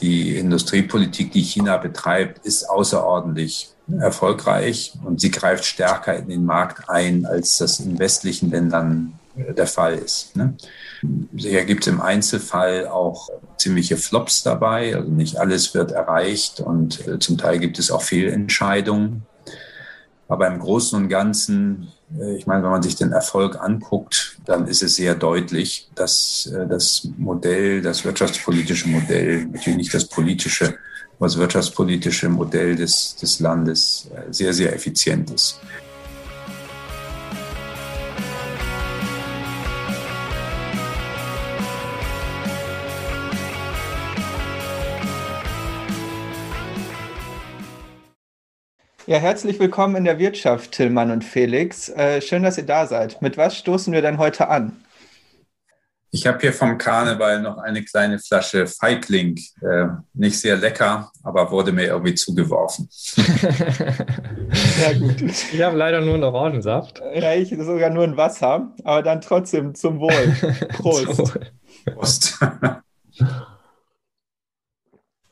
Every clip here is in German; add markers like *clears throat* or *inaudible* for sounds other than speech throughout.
die Industriepolitik, die China betreibt, ist außerordentlich erfolgreich und sie greift stärker in den Markt ein, als das in westlichen Ländern der Fall ist. Ne? Sicher gibt es im Einzelfall auch ziemliche Flops dabei, also nicht alles wird erreicht und äh, zum Teil gibt es auch Fehlentscheidungen. Aber im Großen und Ganzen, äh, ich meine, wenn man sich den Erfolg anguckt, dann ist es sehr deutlich, dass äh, das Modell, das wirtschaftspolitische Modell, natürlich nicht das politische, aber das wirtschaftspolitische Modell des, des Landes sehr, sehr effizient ist. Ja, herzlich willkommen in der Wirtschaft, Tillmann und Felix. Äh, schön, dass ihr da seid. Mit was stoßen wir denn heute an? Ich habe hier vom Karneval noch eine kleine Flasche Feigling. Äh, nicht sehr lecker, aber wurde mir irgendwie zugeworfen. *laughs* ja, gut. Ich habe leider nur einen Orangensaft. Ja, ich sogar nur ein Wasser, aber dann trotzdem zum Wohl. *laughs* Prost. Prost. *laughs*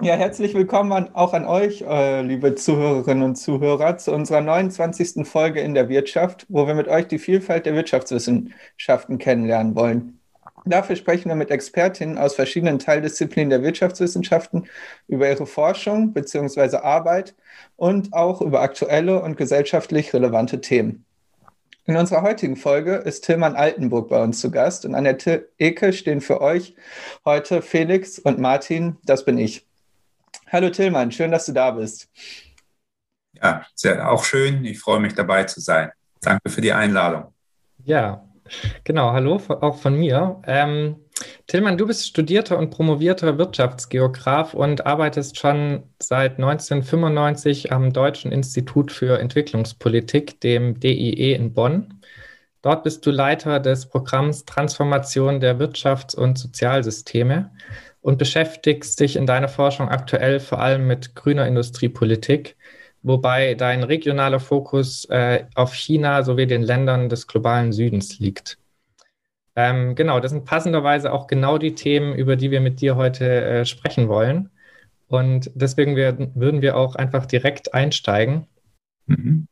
Ja, herzlich willkommen an, auch an euch, äh, liebe Zuhörerinnen und Zuhörer, zu unserer 29. Folge in der Wirtschaft, wo wir mit euch die Vielfalt der Wirtschaftswissenschaften kennenlernen wollen. Dafür sprechen wir mit Expertinnen aus verschiedenen Teildisziplinen der Wirtschaftswissenschaften über ihre Forschung bzw. Arbeit und auch über aktuelle und gesellschaftlich relevante Themen. In unserer heutigen Folge ist Tilman Altenburg bei uns zu Gast und an der Ecke stehen für euch heute Felix und Martin, das bin ich. Hallo Tillmann, schön, dass du da bist. Ja, sehr, auch schön. Ich freue mich dabei zu sein. Danke für die Einladung. Ja, genau. Hallo auch von mir. Ähm, Tillmann, du bist studierter und promovierter Wirtschaftsgeograf und arbeitest schon seit 1995 am Deutschen Institut für Entwicklungspolitik, dem DIE in Bonn. Dort bist du Leiter des Programms Transformation der Wirtschafts- und Sozialsysteme und beschäftigst dich in deiner Forschung aktuell vor allem mit grüner Industriepolitik, wobei dein regionaler Fokus äh, auf China sowie den Ländern des globalen Südens liegt. Ähm, genau, das sind passenderweise auch genau die Themen, über die wir mit dir heute äh, sprechen wollen. Und deswegen werden, würden wir auch einfach direkt einsteigen. Mhm.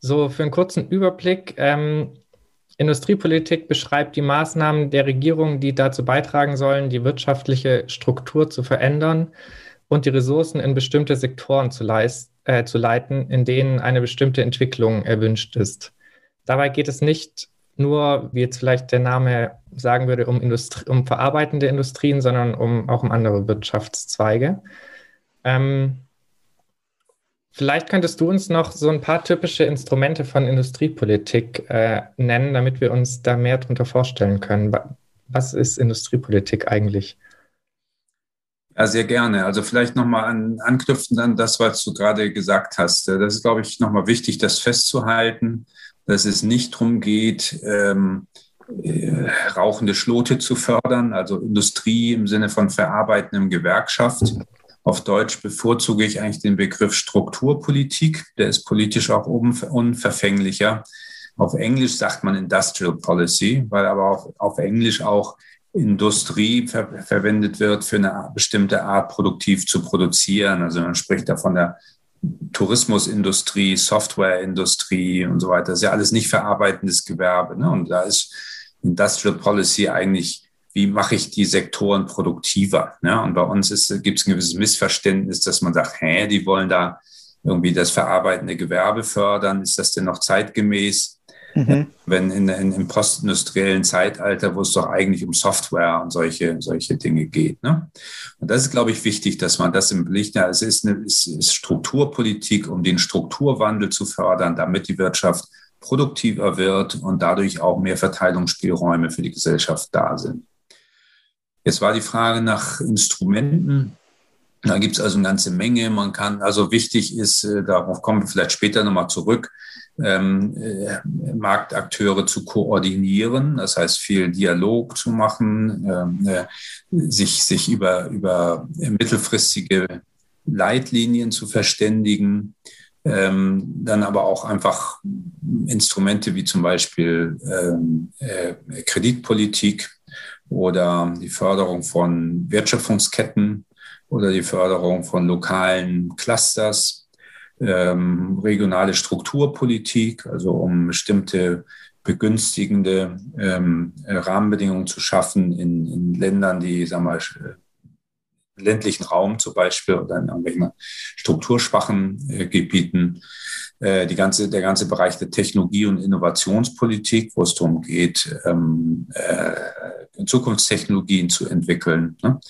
So, für einen kurzen Überblick. Ähm, Industriepolitik beschreibt die Maßnahmen der Regierung, die dazu beitragen sollen, die wirtschaftliche Struktur zu verändern und die Ressourcen in bestimmte Sektoren zu, äh, zu leiten, in denen eine bestimmte Entwicklung erwünscht ist. Dabei geht es nicht nur, wie jetzt vielleicht der Name sagen würde, um, Industrie, um verarbeitende Industrien, sondern um, auch um andere Wirtschaftszweige. Ähm, Vielleicht könntest du uns noch so ein paar typische Instrumente von Industriepolitik äh, nennen, damit wir uns da mehr darunter vorstellen können. Was ist Industriepolitik eigentlich? Ja, sehr gerne. Also vielleicht nochmal an, anknüpfen an das, was du gerade gesagt hast. Das ist, glaube ich, nochmal wichtig, das festzuhalten, dass es nicht darum geht, ähm, äh, rauchende Schlote zu fördern, also Industrie im Sinne von verarbeitendem Gewerkschaft, auf Deutsch bevorzuge ich eigentlich den Begriff Strukturpolitik. Der ist politisch auch unverfänglicher. Auf Englisch sagt man Industrial Policy, weil aber auch auf Englisch auch Industrie ver verwendet wird für eine bestimmte Art produktiv zu produzieren. Also man spricht da von der Tourismusindustrie, Softwareindustrie und so weiter. Das ist ja alles nicht verarbeitendes Gewerbe. Ne? Und da ist Industrial Policy eigentlich wie mache ich die Sektoren produktiver? Ne? Und bei uns gibt es ein gewisses Missverständnis, dass man sagt, hä, die wollen da irgendwie das verarbeitende Gewerbe fördern. Ist das denn noch zeitgemäß? Mhm. Wenn in, in, im postindustriellen Zeitalter, wo es doch eigentlich um Software und solche, solche Dinge geht. Ne? Und das ist, glaube ich, wichtig, dass man das im Blick hat. Es ist, eine, es ist Strukturpolitik, um den Strukturwandel zu fördern, damit die Wirtschaft produktiver wird und dadurch auch mehr Verteilungsspielräume für die Gesellschaft da sind. Jetzt war die Frage nach Instrumenten. Da gibt es also eine ganze Menge. Man kann, also wichtig ist, äh, darauf kommen wir vielleicht später nochmal zurück, ähm, äh, Marktakteure zu koordinieren, das heißt viel Dialog zu machen, ähm, äh, sich, sich über, über mittelfristige Leitlinien zu verständigen, ähm, dann aber auch einfach Instrumente wie zum Beispiel ähm, äh, Kreditpolitik oder die Förderung von Wertschöpfungsketten oder die Förderung von lokalen Clusters, ähm, regionale Strukturpolitik, also um bestimmte begünstigende ähm, Rahmenbedingungen zu schaffen in, in Ländern, die, sagen wir ländlichen Raum zum Beispiel oder in irgendwelchen strukturschwachen äh, Gebieten. Äh, die ganze, der ganze Bereich der Technologie- und Innovationspolitik, wo es darum geht, ähm, äh, Zukunftstechnologien zu entwickeln. Ne?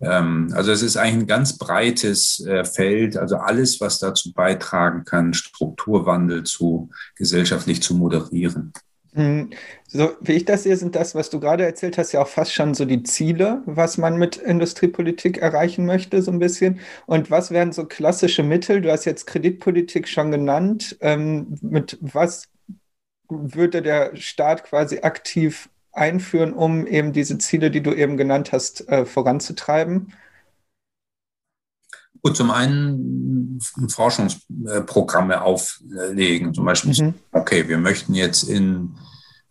Ähm, also es ist eigentlich ein ganz breites äh, Feld, also alles, was dazu beitragen kann, Strukturwandel zu gesellschaftlich zu moderieren. Hm, so wie ich das sehe, sind das, was du gerade erzählt hast, ja auch fast schon so die Ziele, was man mit Industriepolitik erreichen möchte, so ein bisschen. Und was wären so klassische Mittel? Du hast jetzt Kreditpolitik schon genannt. Ähm, mit was würde der Staat quasi aktiv einführen, um eben diese Ziele, die du eben genannt hast, äh, voranzutreiben? Gut, zum einen Forschungsprogramme auflegen. Zum Beispiel, mhm. okay, wir möchten jetzt in,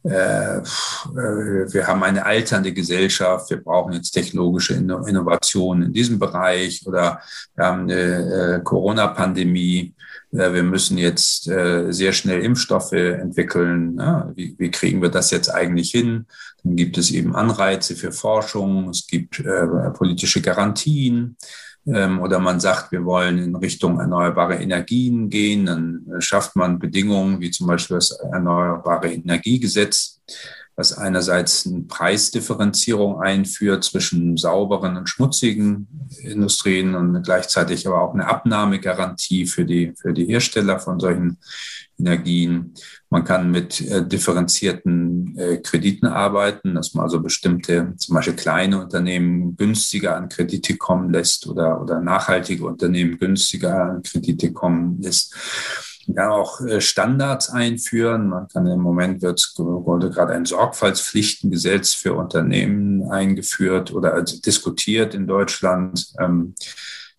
äh, äh, wir haben eine alternde Gesellschaft, wir brauchen jetzt technologische Innovationen in diesem Bereich oder wir haben eine äh, Corona-Pandemie, äh, wir müssen jetzt äh, sehr schnell Impfstoffe entwickeln. Ja, wie, wie, kriegen wir das jetzt eigentlich hin? Dann gibt es eben Anreize für Forschung, es gibt äh, politische Garantien oder man sagt, wir wollen in Richtung erneuerbare Energien gehen, dann äh, schafft man Bedingungen wie zum Beispiel das Erneuerbare Energiegesetz, was einerseits eine Preisdifferenzierung einführt zwischen sauberen und schmutzigen Industrien und gleichzeitig aber auch eine Abnahmegarantie für die, für die Hersteller von solchen Energien. Man kann mit äh, differenzierten äh, Krediten arbeiten, dass man also bestimmte, zum Beispiel kleine Unternehmen günstiger an Kredite kommen lässt oder, oder nachhaltige Unternehmen günstiger an Kredite kommen lässt. Kann auch äh, Standards einführen. Man kann im Moment wird wurde gerade ein Sorgfaltspflichtengesetz für Unternehmen eingeführt oder also diskutiert in Deutschland, ähm,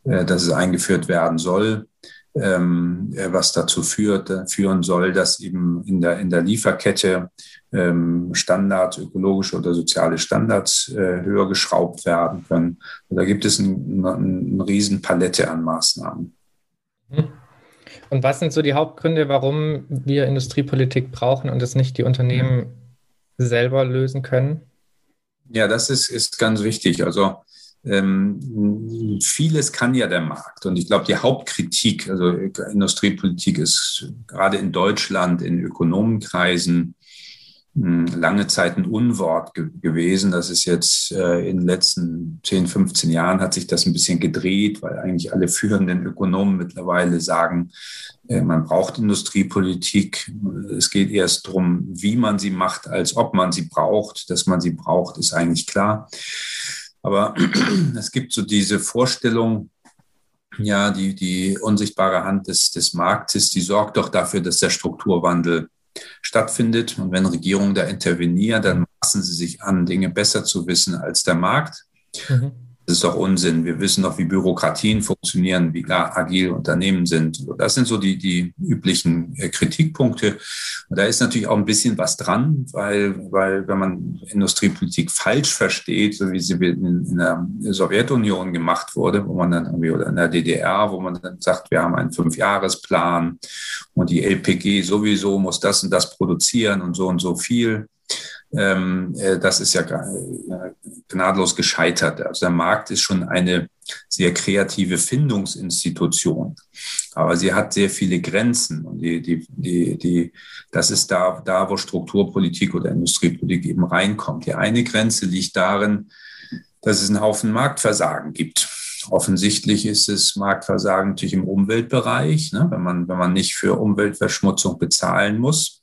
äh, dass es eingeführt werden soll ähm, äh, was dazu führt, äh, führen soll, dass eben in der, in der Lieferkette ähm, Standards, ökologische oder soziale Standards äh, höher geschraubt werden können. Und da gibt es ein, ein, eine Riesenpalette an Maßnahmen. Mhm. Und was sind so die Hauptgründe, warum wir Industriepolitik brauchen und es nicht die Unternehmen selber lösen können? Ja, das ist, ist ganz wichtig. Also ähm, vieles kann ja der Markt. Und ich glaube, die Hauptkritik, also Industriepolitik ist gerade in Deutschland, in Ökonomenkreisen, hm, lange Zeit ein Unwort ge gewesen. Das ist jetzt äh, in den letzten 10, 15 Jahren hat sich das ein bisschen gedreht, weil eigentlich alle führenden Ökonomen mittlerweile sagen, äh, man braucht Industriepolitik. Es geht erst darum, wie man sie macht, als ob man sie braucht. Dass man sie braucht, ist eigentlich klar. Aber *clears throat* es gibt so diese Vorstellung, ja, die, die unsichtbare Hand des, des Marktes, die sorgt doch dafür, dass der Strukturwandel stattfindet. Und wenn Regierungen da intervenieren, dann maßen sie sich an, Dinge besser zu wissen als der Markt. Mhm. Das ist doch Unsinn. Wir wissen doch, wie Bürokratien funktionieren, wie agil Unternehmen sind. Das sind so die, die üblichen äh, Kritikpunkte. Und da ist natürlich auch ein bisschen was dran, weil, weil wenn man Industriepolitik falsch versteht, so wie sie in, in der Sowjetunion gemacht wurde, wo man dann irgendwie, oder in der DDR, wo man dann sagt, wir haben einen Fünfjahresplan und die LPG sowieso muss das und das produzieren und so und so viel ähm, äh, das ist ja äh, gnadlos gescheitert. Also der Markt ist schon eine sehr kreative Findungsinstitution, aber sie hat sehr viele Grenzen und die, die, die, die, das ist da, da, wo Strukturpolitik oder Industriepolitik eben reinkommt. Die eine Grenze liegt darin, dass es einen Haufen Marktversagen gibt. Offensichtlich ist es Marktversagen natürlich im Umweltbereich, ne? wenn, man, wenn man nicht für Umweltverschmutzung bezahlen muss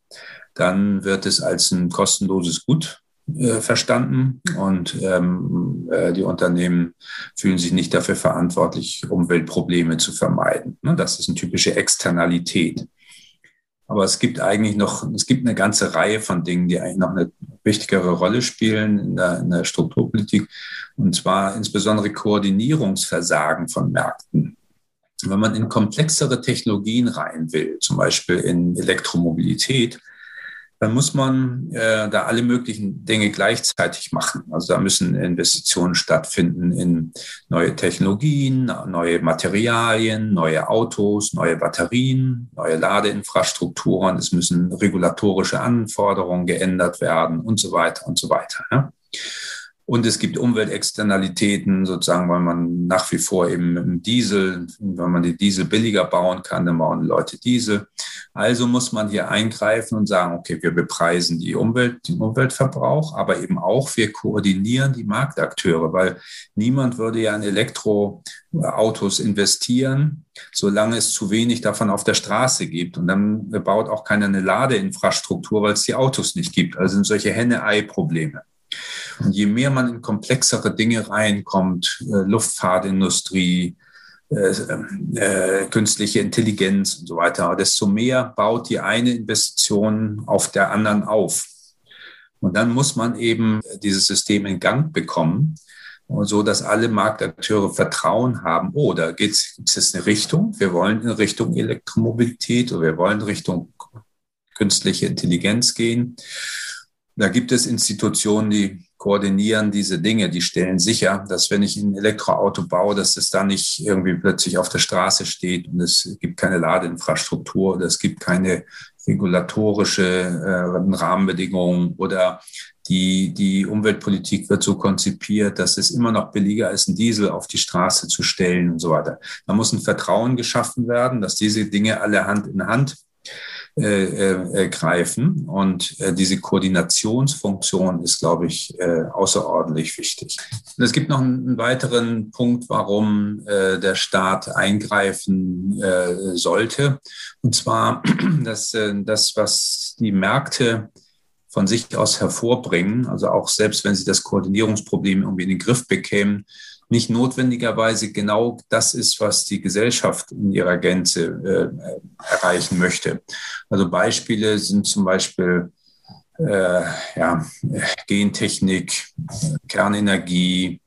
dann wird es als ein kostenloses Gut äh, verstanden und ähm, äh, die Unternehmen fühlen sich nicht dafür verantwortlich, Umweltprobleme zu vermeiden. Ne? Das ist eine typische Externalität. Aber es gibt eigentlich noch, es gibt eine ganze Reihe von Dingen, die eigentlich noch eine wichtigere Rolle spielen in der, in der Strukturpolitik. Und zwar insbesondere Koordinierungsversagen von Märkten. Wenn man in komplexere Technologien rein will, zum Beispiel in Elektromobilität, dann muss man äh, da alle möglichen Dinge gleichzeitig machen. Also da müssen Investitionen stattfinden in neue Technologien, neue Materialien, neue Autos, neue Batterien, neue Ladeinfrastrukturen. Es müssen regulatorische Anforderungen geändert werden und so weiter und so weiter. Ja. Und es gibt Umweltexternalitäten, sozusagen, weil man nach wie vor eben im Diesel, wenn man die Diesel billiger bauen kann, dann bauen Leute Diesel. Also muss man hier eingreifen und sagen, okay, wir bepreisen die Umwelt, den Umweltverbrauch, aber eben auch wir koordinieren die Marktakteure, weil niemand würde ja in Elektroautos investieren, solange es zu wenig davon auf der Straße gibt. Und dann baut auch keiner eine Ladeinfrastruktur, weil es die Autos nicht gibt. Also sind solche Henne-Ei-Probleme. Je mehr man in komplexere Dinge reinkommt, äh, Luftfahrtindustrie, äh, äh, künstliche Intelligenz und so weiter, desto mehr baut die eine Investition auf der anderen auf. Und dann muss man eben dieses System in Gang bekommen, so dass alle Marktakteure Vertrauen haben, oh, da geht es jetzt eine Richtung, wir wollen in Richtung Elektromobilität oder wir wollen Richtung künstliche Intelligenz gehen. Da gibt es Institutionen, die koordinieren diese Dinge, die stellen sicher, dass wenn ich ein Elektroauto baue, dass es da nicht irgendwie plötzlich auf der Straße steht und es gibt keine Ladeinfrastruktur oder es gibt keine regulatorische äh, Rahmenbedingungen oder die, die Umweltpolitik wird so konzipiert, dass es immer noch billiger ist, einen Diesel auf die Straße zu stellen und so weiter. Da muss ein Vertrauen geschaffen werden, dass diese Dinge alle Hand in Hand äh, äh, greifen. Und äh, diese Koordinationsfunktion ist, glaube ich, äh, außerordentlich wichtig. Und es gibt noch einen, weiteren Punkt, warum äh, der Staat eingreifen äh, sollte. Und zwar, *clears throat* dass das, was die Märkte von sich aus hervorbringen, also auch selbst wenn sie das Koordinierungsproblem irgendwie in den Griff bekämen, nicht notwendigerweise genau das ist, was die Gesellschaft in ihrer Gänze äh, erreichen möchte. Also Beispiele sind zum Beispiel äh, ja, Gentechnik, Kernenergie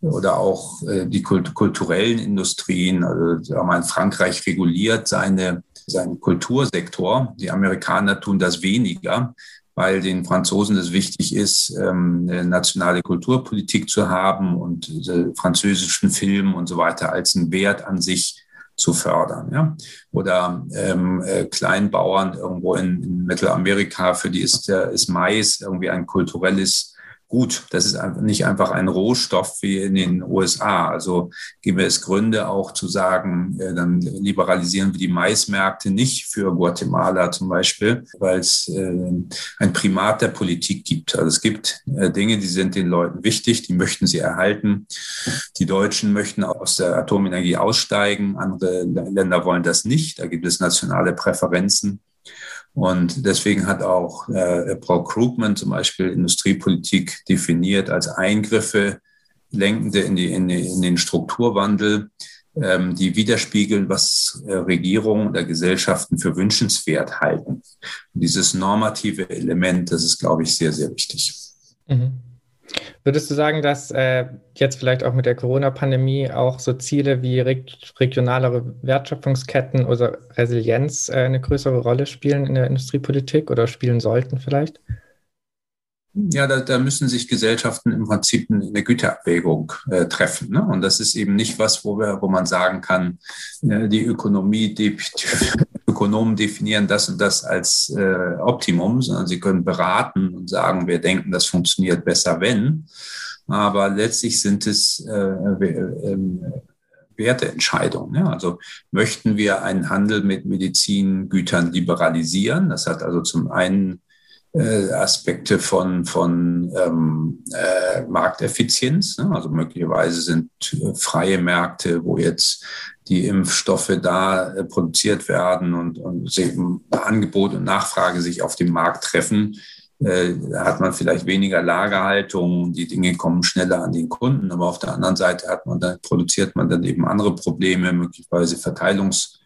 oder auch äh, die kult kulturellen Industrien. Also sagen wir, Frankreich reguliert seine, seinen Kultursektor. Die Amerikaner tun das weniger weil den Franzosen es wichtig ist, ähm, eine nationale Kulturpolitik zu haben und französischen Film und so weiter als einen Wert an sich zu fördern. Ja? Oder ähm, äh, Kleinbauern irgendwo in, in Mittelamerika, für die ist, ist Mais irgendwie ein kulturelles gut, das ist nicht einfach ein Rohstoff wie in den USA. Also geben wir es Gründe auch zu sagen, äh, dann liberalisieren wir die Maismärkte nicht für Guatemala zum Beispiel, weil es äh, ein Primat der Politik gibt. Also es gibt äh, Dinge, die sind den Leuten wichtig, die möchten sie erhalten. Die Deutschen möchten aus der Atomenergie aussteigen, andere Länder wollen das nicht. Da gibt es nationale Präferenzen. Und deswegen hat auch äh, Paul Krugman zum Beispiel Industriepolitik definiert als Eingriffe lenkende in, die, in, in den Strukturwandel, ähm, die widerspiegeln, was äh, Regierungen oder Gesellschaften für wünschenswert halten. Und dieses normative Element, das ist, glaube ich, sehr, sehr wichtig. Mhm. Würdest du sagen, dass äh, jetzt vielleicht auch mit der Corona-Pandemie auch so Ziele wie reg regionalere Wertschöpfungsketten oder Resilienz äh, eine größere Rolle spielen in der Industriepolitik oder spielen sollten vielleicht? Ja, da, da müssen sich Gesellschaften im Prinzip eine Güterabwägung äh, treffen. Ne? Und das ist eben nicht was, wo, wir, wo man sagen kann, äh, die Ökonomie, Ökonomen definieren das und das als äh, Optimum, sondern sie können beraten und sagen, wir denken, das funktioniert besser, wenn. Aber letztlich sind es äh, äh, Werteentscheidungen. Ja? Also möchten wir einen Handel mit Medizingütern liberalisieren? Das hat also zum einen äh, Aspekte von, von ähm, äh, Markteffizienz. Ne? Also möglicherweise sind äh, freie Märkte, wo jetzt die Impfstoffe da äh, produziert werden und, und Angebot und Nachfrage sich auf dem Markt treffen, hat man vielleicht weniger Lagerhaltung, die Dinge kommen schneller an den Kunden, aber auf der anderen Seite hat man dann, produziert man dann eben andere Probleme, möglicherweise Verteilungs-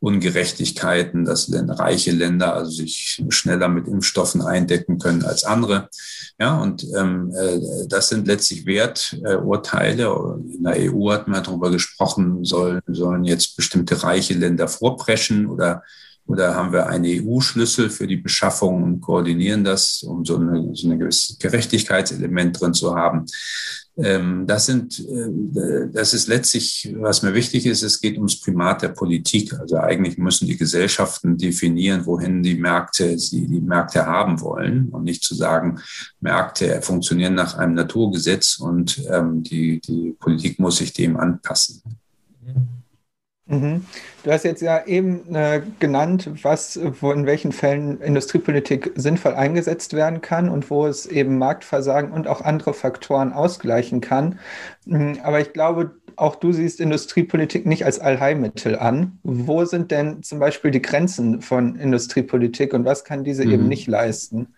Ungerechtigkeiten, dass reiche Länder also sich schneller mit Impfstoffen eindecken können als andere. Ja, und ähm, äh, das sind letztlich Werturteile. In der EU hat man darüber gesprochen, sollen, sollen jetzt bestimmte reiche Länder vorpreschen oder oder haben wir einen EU-Schlüssel für die Beschaffung und koordinieren das, um so eine, so eine gewisse Gerechtigkeitselement drin zu haben. Ähm, das sind, äh, das ist letztlich, was mir wichtig ist, es geht ums Primat der Politik. Also eigentlich müssen die Gesellschaften definieren, wohin die Märkte, sie die Märkte haben wollen und nicht zu sagen, Märkte funktionieren nach einem Naturgesetz und ähm, die, die Politik muss sich dem anpassen. Mhm. Du hast jetzt ja eben äh, genannt, was, wo in welchen Fällen Industriepolitik sinnvoll eingesetzt werden kann und wo es eben Marktversagen und auch andere Faktoren ausgleichen kann. Mhm, aber ich glaube, auch du siehst Industriepolitik nicht als Allheilmittel an. Wo sind denn zum Beispiel die Grenzen von Industriepolitik und was kann diese mhm. eben nicht leisten?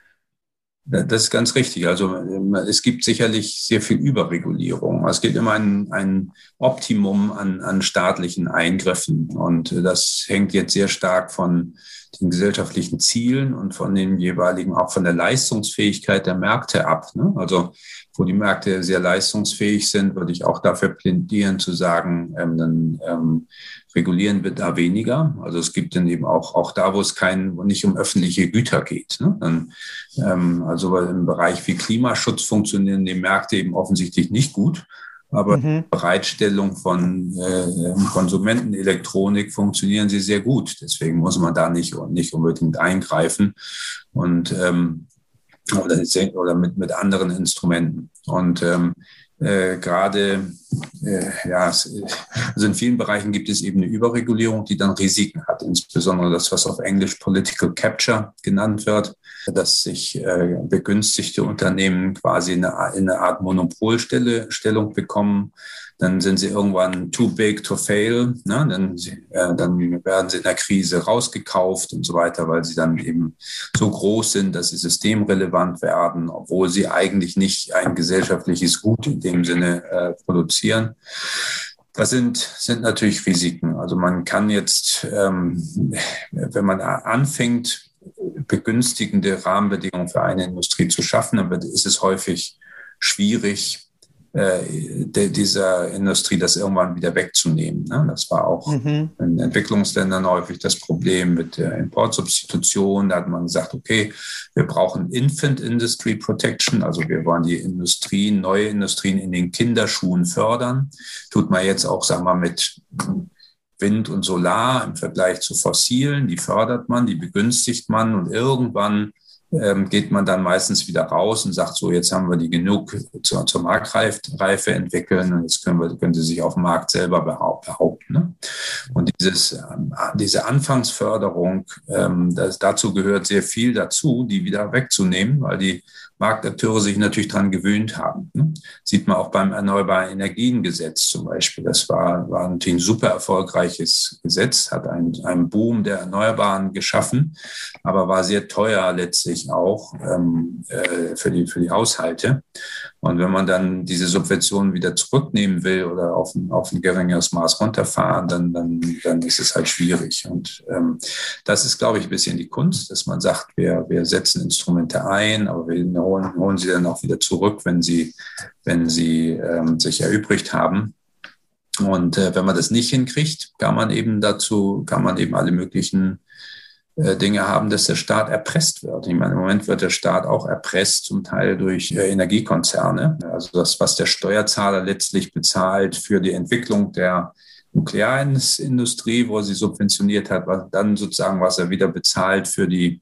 Das ist ganz richtig. Also ähm, es gibt sicherlich sehr viel Überregulierung. Es gibt immer ein, ein Optimum an, an staatlichen Eingriffen. Und das hängt jetzt sehr stark von den gesellschaftlichen Zielen und von den jeweiligen, auch von der Leistungsfähigkeit der Märkte ab. Ne? Also wo die Märkte sehr leistungsfähig sind, würde ich auch dafür plädieren zu sagen, ähm, dann ähm, regulieren wir da weniger. Also es gibt dann eben auch, auch da, wo es kein, wo nicht um öffentliche Güter geht. Ne? Dann, ähm, also im Bereich wie Klimaschutz funktionieren die Märkte eben offensichtlich nicht gut. Aber mhm. Bereitstellung von äh, Konsumentenelektronik funktionieren sie sehr gut. Deswegen muss man da nicht, nicht unbedingt eingreifen. Und ähm, oder, oder mit, mit anderen Instrumenten. Und ähm, äh, gerade äh, ja, also in vielen Bereichen gibt es eben eine Überregulierung, die dann Risiken hat, insbesondere das, was auf Englisch Political Capture genannt wird, dass sich äh, begünstigte Unternehmen quasi in eine, in eine Art Monopolstellung bekommen dann sind sie irgendwann too big to fail. Ne? Dann, äh, dann werden sie in der Krise rausgekauft und so weiter, weil sie dann eben so groß sind, dass sie systemrelevant werden, obwohl sie eigentlich nicht ein gesellschaftliches Gut in dem Sinne äh, produzieren. Das sind, sind natürlich Risiken. Also man kann jetzt, ähm, wenn man anfängt, begünstigende Rahmenbedingungen für eine Industrie zu schaffen, dann ist es häufig schwierig, äh, de, dieser Industrie das irgendwann wieder wegzunehmen. Ne? Das war auch mhm. in Entwicklungsländern häufig das Problem mit der Importsubstitution. Da hat man gesagt, okay, wir brauchen Infant Industry Protection, also wir wollen die Industrien, neue Industrien in den Kinderschuhen fördern. Tut man jetzt auch, sagen wir mal, mit Wind und Solar im Vergleich zu fossilen, die fördert man, die begünstigt man und irgendwann ähm, geht man dann meistens wieder raus und sagt, so jetzt haben wir die genug zur, zur Marktreife entwickeln und jetzt können, wir, können sie sich auf dem Markt selber behaupten. Ne? Und dieses, ähm, diese Anfangsförderung, ähm, das, dazu gehört sehr viel dazu, die wieder wegzunehmen, weil die Marktakteure sich natürlich daran gewöhnt haben. Ne? Sieht man auch beim Erneuerbaren Energiengesetz zum Beispiel. Das war, war natürlich ein super erfolgreiches Gesetz, hat einen, einen Boom der Erneuerbaren geschaffen, aber war sehr teuer letztlich auch ähm, äh, für, die, für die Haushalte. Und wenn man dann diese Subventionen wieder zurücknehmen will oder auf ein, auf ein geringeres Maß runterfahren, dann, dann, dann ist es halt schwierig. Und ähm, das ist, glaube ich, ein bisschen die Kunst, dass man sagt, wir, wir setzen Instrumente ein, aber wir holen, holen sie dann auch wieder zurück, wenn sie, wenn sie ähm, sich erübrigt haben. Und äh, wenn man das nicht hinkriegt, kann man eben dazu, kann man eben alle möglichen Dinge haben, dass der Staat erpresst wird. Ich meine, im Moment wird der Staat auch erpresst, zum Teil durch äh, Energiekonzerne. Also das, was der Steuerzahler letztlich bezahlt für die Entwicklung der Nuklearindustrie, wo er sie subventioniert hat, dann sozusagen, was er wieder bezahlt für die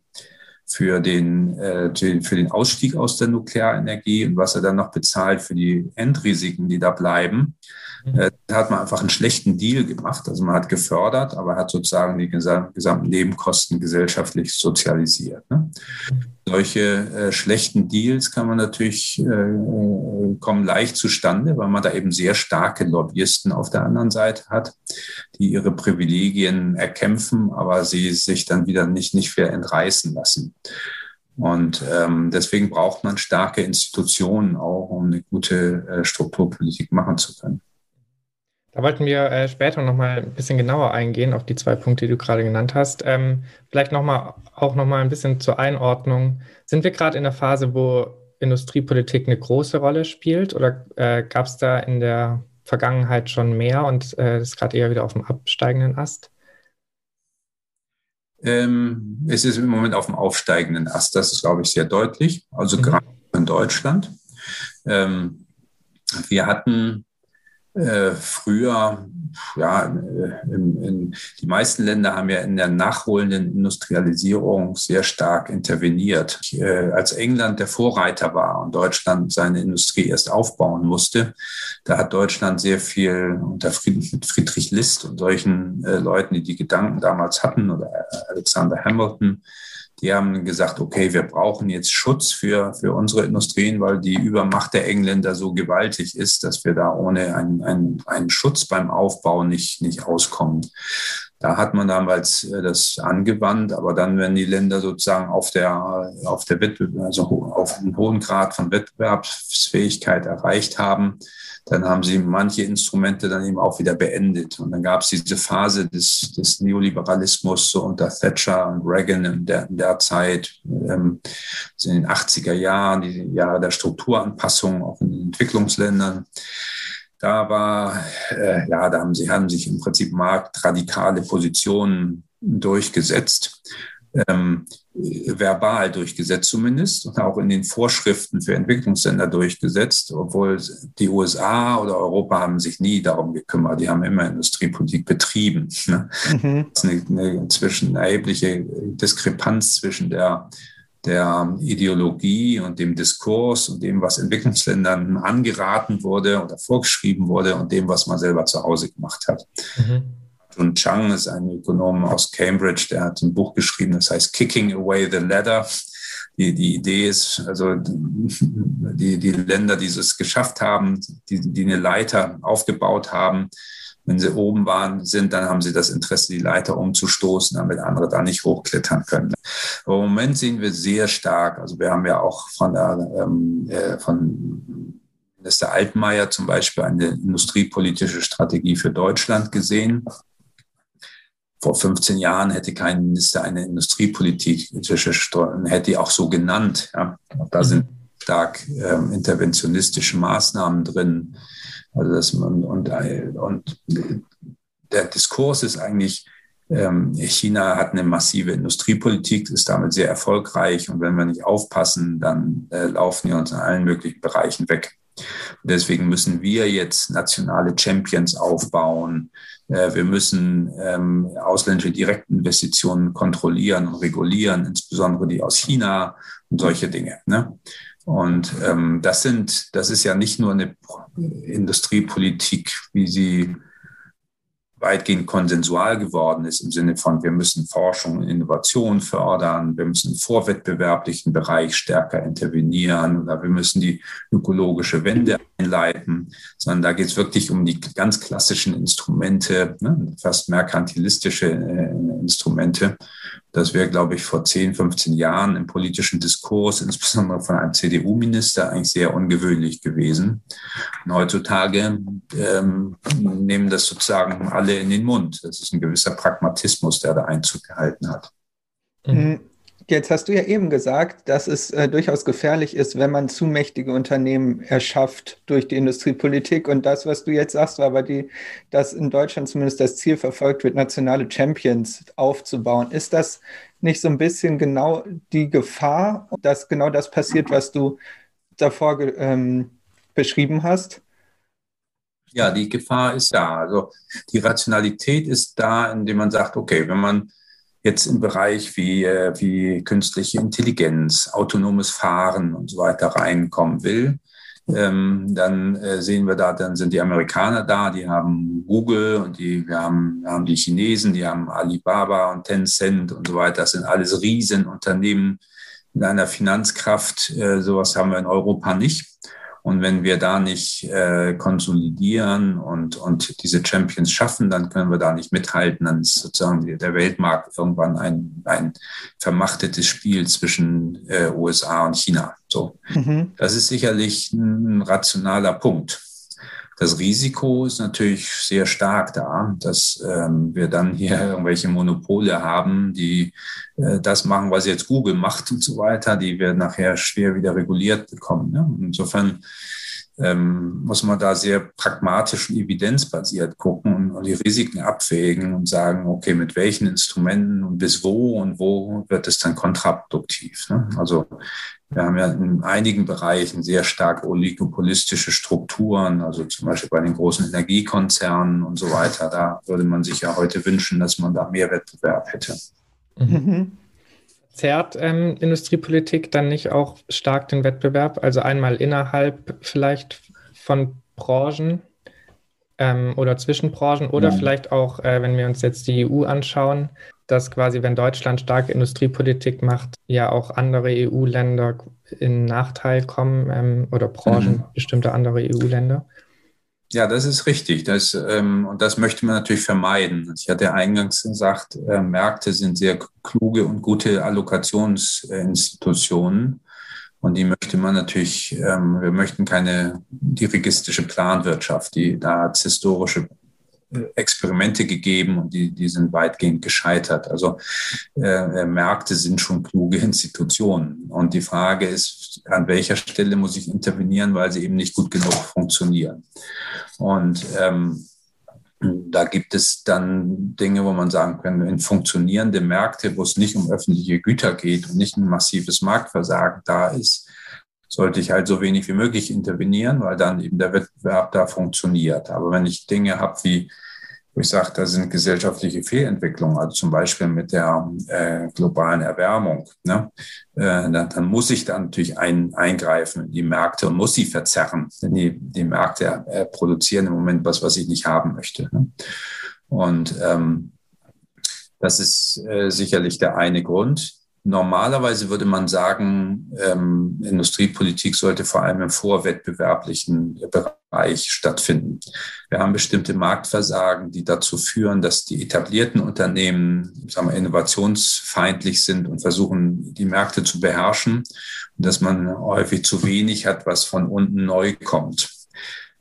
für den, äh, für den Ausstieg aus der Nuklearenergie und was er dann noch bezahlt für die Endrisiken, die da bleiben. Äh, da hat man einfach einen schlechten Deal gemacht. Also man hat gefördert, aber hat sozusagen die gesamten Nebenkosten gesellschaftlich sozialisiert. Ne? Solche äh, schlechten Deals kann man natürlich, äh, kommen leicht zustande, weil man da eben sehr starke Lobbyisten auf der anderen Seite hat, die ihre Privilegien erkämpfen, aber sie sich dann wieder nicht, nicht mehr entreißen lassen. Und ähm, deswegen braucht man starke Institutionen auch, um eine gute äh, Strukturpolitik machen zu können. Da wollten wir äh, später nochmal ein bisschen genauer eingehen auf die zwei Punkte, die du gerade genannt hast. Ähm, vielleicht noch mal, auch nochmal ein bisschen zur Einordnung. Sind wir gerade in der Phase, wo Industriepolitik eine große Rolle spielt oder äh, gab es da in der Vergangenheit schon mehr und äh, ist gerade eher wieder auf dem absteigenden Ast? Ähm, es ist im Moment auf dem aufsteigenden Ast. Das ist, glaube ich, sehr deutlich. Also mhm. gerade in Deutschland. Ähm, wir hatten äh, früher, ja, in, in, die meisten Länder haben ja in der nachholenden Industrialisierung sehr stark interveniert. Äh, als England der Vorreiter war und Deutschland seine Industrie erst aufbauen musste, da hat Deutschland sehr viel unter Friedrich, Friedrich List und solchen äh, Leuten, die die Gedanken damals hatten, oder Alexander Hamilton, die haben gesagt, okay, wir brauchen jetzt Schutz für, für unsere Industrien, weil die Übermacht der Engländer so gewaltig ist, dass wir da ohne einen, einen, einen Schutz beim Aufbau nicht, nicht auskommen. Da hat man damals äh, das angewandt, aber dann, wenn die Länder sozusagen auf der, auf der Wettbewerb, also auf einem hohen Grad von Wettbewerbsfähigkeit erreicht haben, dann haben sie manche Instrumente dann eben auch wieder beendet. Und dann gab es diese Phase des, des Neoliberalismus so unter Thatcher und Reagan in der, in der Zeit, ähm, in den 80er Jahren, die Jahre der Strukturanpassung auch in den Entwicklungsländern. Da war, äh, ja, da haben sie haben sich im Prinzip marktradikale Positionen durchgesetzt ähm, verbal durchgesetzt zumindest und auch in den Vorschriften für Entwicklungsländer durchgesetzt, obwohl die USA oder Europa haben sich nie darum gekümmert. Die haben immer Industriepolitik betrieben. Ne? Mhm. Das ist eine, eine inzwischen erhebliche Diskrepanz zwischen der der Ideologie und dem Diskurs und dem, was Entwicklungsländern angeraten wurde oder vorgeschrieben wurde und dem, was man selber zu Hause gemacht hat. Mhm. Jun Chang ist ein Ökonom aus Cambridge, der hat ein Buch geschrieben, das heißt Kicking Away the Ladder. Die, die Idee ist, also die, die Länder, die es geschafft haben, die, die eine Leiter aufgebaut haben, wenn sie oben waren, sind, dann haben sie das Interesse, die Leiter umzustoßen, damit andere da nicht hochklettern können. Aber im Moment sehen wir sehr stark, also wir haben ja auch von der, ähm, äh, von Minister Altmaier zum Beispiel eine industriepolitische Strategie für Deutschland gesehen vor 15 Jahren hätte kein Minister eine Industriepolitik hätte die auch so genannt. Ja. Da mhm. sind stark ähm, interventionistische Maßnahmen drin. Also das, und, und, und der Diskurs ist eigentlich, ähm, China hat eine massive Industriepolitik, ist damit sehr erfolgreich und wenn wir nicht aufpassen, dann äh, laufen die uns in allen möglichen Bereichen weg. Deswegen müssen wir jetzt nationale Champions aufbauen. Äh, wir müssen ähm, ausländische Direktinvestitionen kontrollieren und regulieren, insbesondere die aus China und solche Dinge. Ne? Und ähm, das sind, das ist ja nicht nur eine Industriepolitik, wie sie weitgehend konsensual geworden ist im Sinne von, wir müssen Forschung und Innovation fördern, wir müssen im vorwettbewerblichen Bereich stärker intervenieren oder wir müssen die ökologische Wende einleiten, sondern da geht es wirklich um die ganz klassischen Instrumente, ne, fast merkantilistische äh, Instrumente. Das wäre, glaube ich, vor 10, 15 Jahren im politischen Diskurs, insbesondere von einem CDU-Minister, eigentlich sehr ungewöhnlich gewesen. Und heutzutage ähm, nehmen das sozusagen alle in den Mund. Das ist ein gewisser Pragmatismus, der da Einzug gehalten hat. Mhm. Jetzt hast du ja eben gesagt, dass es äh, durchaus gefährlich ist, wenn man zu mächtige Unternehmen erschafft durch die Industriepolitik. Und das, was du jetzt sagst, war aber die, dass in Deutschland zumindest das Ziel verfolgt wird, nationale Champions aufzubauen. Ist das nicht so ein bisschen genau die Gefahr, dass genau das passiert, was du davor ähm, beschrieben hast? Ja, die Gefahr ist da. Also die Rationalität ist da, indem man sagt, okay, wenn man jetzt im Bereich wie, äh, wie künstliche Intelligenz, autonomes Fahren und so weiter reinkommen will, ähm, dann äh, sehen wir da, dann sind die Amerikaner da, die haben Google und die, wir haben, haben die Chinesen, die haben Alibaba und Tencent und so weiter. Das sind alles Riesenunternehmen mit einer Finanzkraft. Äh, sowas haben wir in Europa nicht. Und wenn wir da nicht äh, konsolidieren und, und diese Champions schaffen, dann können wir da nicht mithalten. Dann ist sozusagen der Weltmarkt irgendwann ein, ein vermachtetes Spiel zwischen äh, USA und China. So. Mhm. Das ist sicherlich ein rationaler Punkt. Das Risiko ist natürlich sehr stark da, dass ähm, wir dann hier *laughs* irgendwelche Monopole haben, die äh, das machen, was jetzt Google macht und so weiter, die wir nachher schwer wieder reguliert bekommen. Ne? Insofern ähm, muss man da sehr pragmatisch und evidenzbasiert gucken und, und, die Risiken abwägen und sagen, okay, mit welchen Instrumenten und bis wo und wo wird es dann kontraproduktiv. Ne? Also wir haben ja in einigen Bereichen sehr stark oligopolistische Strukturen, also zum Beispiel bei den großen Energiekonzernen und so weiter. Da würde man sich ja heute wünschen, dass man da mehr Wettbewerb hätte. Mhm. Zerrt ähm, Industriepolitik dann nicht auch stark den Wettbewerb? Also einmal innerhalb vielleicht von Branchen ähm, oder zwischen Branchen oder ja. vielleicht auch, äh, wenn wir uns jetzt die EU anschauen, dass quasi, wenn Deutschland starke Industriepolitik macht, ja auch andere EU-Länder in Nachteil kommen ähm, oder Branchen mhm. bestimmte andere EU-Länder? Ja, das ist richtig. Das, ähm, und das möchte man natürlich vermeiden. Ich hatte eingangs gesagt, äh, Märkte sind sehr kluge und gute Allokationsinstitutionen. Und die möchte man natürlich, ähm, wir möchten keine dirigistische Planwirtschaft, die da historische Experimente gegeben und die, die sind weitgehend gescheitert. Also äh, Märkte sind schon kluge *laughs* Institutionen. Und die Frage ist, an welcher Stelle muss ich intervenieren, weil sie eben nicht gut genug funktionieren. Und ähm, da gibt es dann Dinge, wo man sagen kann, in funktionierende Märkte, wo es nicht um öffentliche Güter geht und nicht ein massives Marktversagen da ist, sollte ich halt so wenig wie möglich intervenieren, weil dann eben der Wettbewerb da funktioniert. Aber wenn ich Dinge habe wie, wo ich sage, da sind gesellschaftliche Fehlentwicklungen, also zum Beispiel mit der äh, globalen Erwärmung, ne, äh, dann, dann, muss ich da natürlich ein, eingreifen in die Märkte und muss sie verzerren. Denn die, die Märkte äh, produzieren im Moment was, was ich nicht haben möchte. Ne? Und ähm, das ist äh, sicherlich der eine Grund. Normalerweise würde man sagen, ähm, Industriepolitik sollte vor allem im vorwettbewerblichen Bereich stattfinden. Wir haben bestimmte Marktversagen, die dazu führen, dass die etablierten Unternehmen sagen wir, innovationsfeindlich sind und versuchen, die Märkte zu beherrschen und dass man häufig zu wenig hat, was von unten neu kommt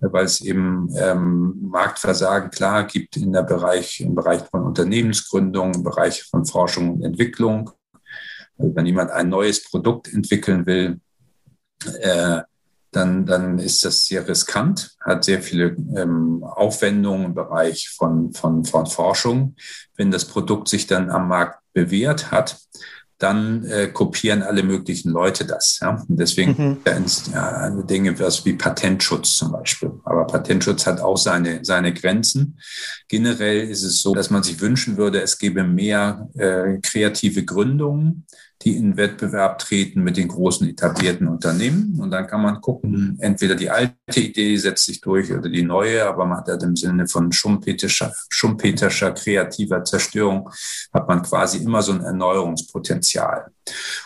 weil es eben ähm, Marktversagen klar gibt in der Bereich, im Bereich von Unternehmensgründung, im Bereich von Forschung und Entwicklung. Also wenn jemand ein neues Produkt entwickeln will, äh, dann, dann ist das sehr riskant, hat sehr viele ähm, Aufwendungen im Bereich von, von, von Forschung. Wenn das Produkt sich dann am Markt bewährt hat, dann äh, kopieren alle möglichen Leute das. Ja? Und deswegen mhm. ja, Dinge was wie Patentschutz zum Beispiel. Aber Patentschutz hat auch seine, seine Grenzen. Generell ist es so, dass man sich wünschen würde, es gäbe mehr äh, kreative Gründungen die in Wettbewerb treten mit den großen etablierten Unternehmen. Und dann kann man gucken, entweder die alte Idee setzt sich durch oder die neue, aber man hat halt im Sinne von schumpeterischer, schumpeterischer kreativer Zerstörung, hat man quasi immer so ein Erneuerungspotenzial.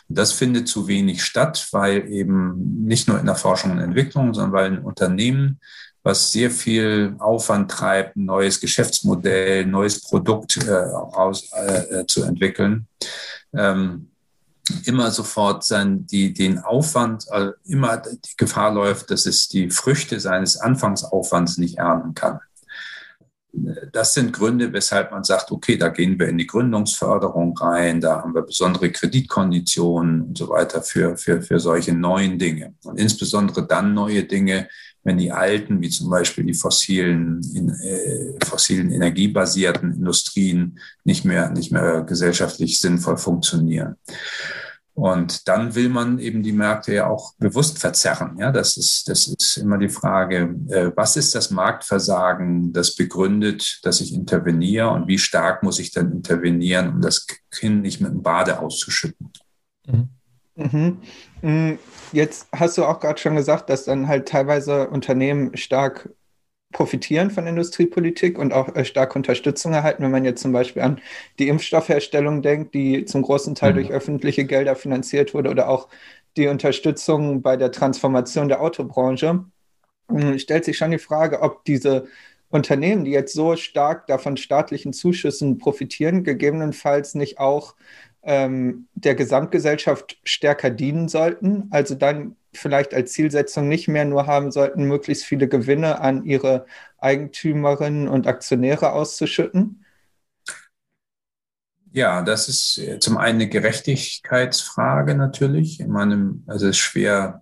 Und das findet zu wenig statt, weil eben nicht nur in der Forschung und Entwicklung, sondern weil ein Unternehmen was sehr viel Aufwand treibt, ein neues Geschäftsmodell, neues Produkt äh, aus, äh, zu entwickeln. Ähm, immer sofort sein, die, den Aufwand, äh, immer die Gefahr läuft, dass es die Früchte seines Anfangsaufwands nicht ernten kann. Das sind Gründe, weshalb man sagt, okay, da gehen wir in die Gründungsförderung rein, da haben wir besondere Kreditkonditionen und so weiter für, für, für solche neuen Dinge. Und insbesondere dann neue Dinge, wenn die alten, wie zum Beispiel die fossilen, in, äh, fossilen energiebasierten Industrien nicht mehr, nicht mehr gesellschaftlich sinnvoll funktionieren. Und dann will man eben die Märkte ja auch bewusst verzerren. Ja, das ist, das ist immer die Frage, äh, was ist das Marktversagen, das begründet, dass ich interveniere und wie stark muss ich dann intervenieren, um das Kind nicht mit dem Bade auszuschütten? Mhm. Mhm. Mm, jetzt hast du auch gerade schon gesagt, dass dann halt teilweise Unternehmen stark profitieren von Industriepolitik und auch äh, stark Unterstützung erhalten, wenn man jetzt zum Beispiel an die Impfstoffherstellung denkt, die zum großen Teil mhm. durch öffentliche Gelder finanziert wurde oder auch die Unterstützung bei der Transformation der Autobranche. Mm, stellt sich schon die Frage, ob diese Unternehmen, die jetzt so stark davon staatlichen Zuschüssen profitieren, gegebenenfalls nicht auch ähm, der Gesamtgesellschaft stärker dienen sollten. Also dann vielleicht als Zielsetzung nicht mehr nur haben sollten, möglichst viele Gewinne an ihre Eigentümerinnen und Aktionäre auszuschütten? Ja, das ist äh, zum einen eine Gerechtigkeitsfrage natürlich. In meinem, also es ist schwer,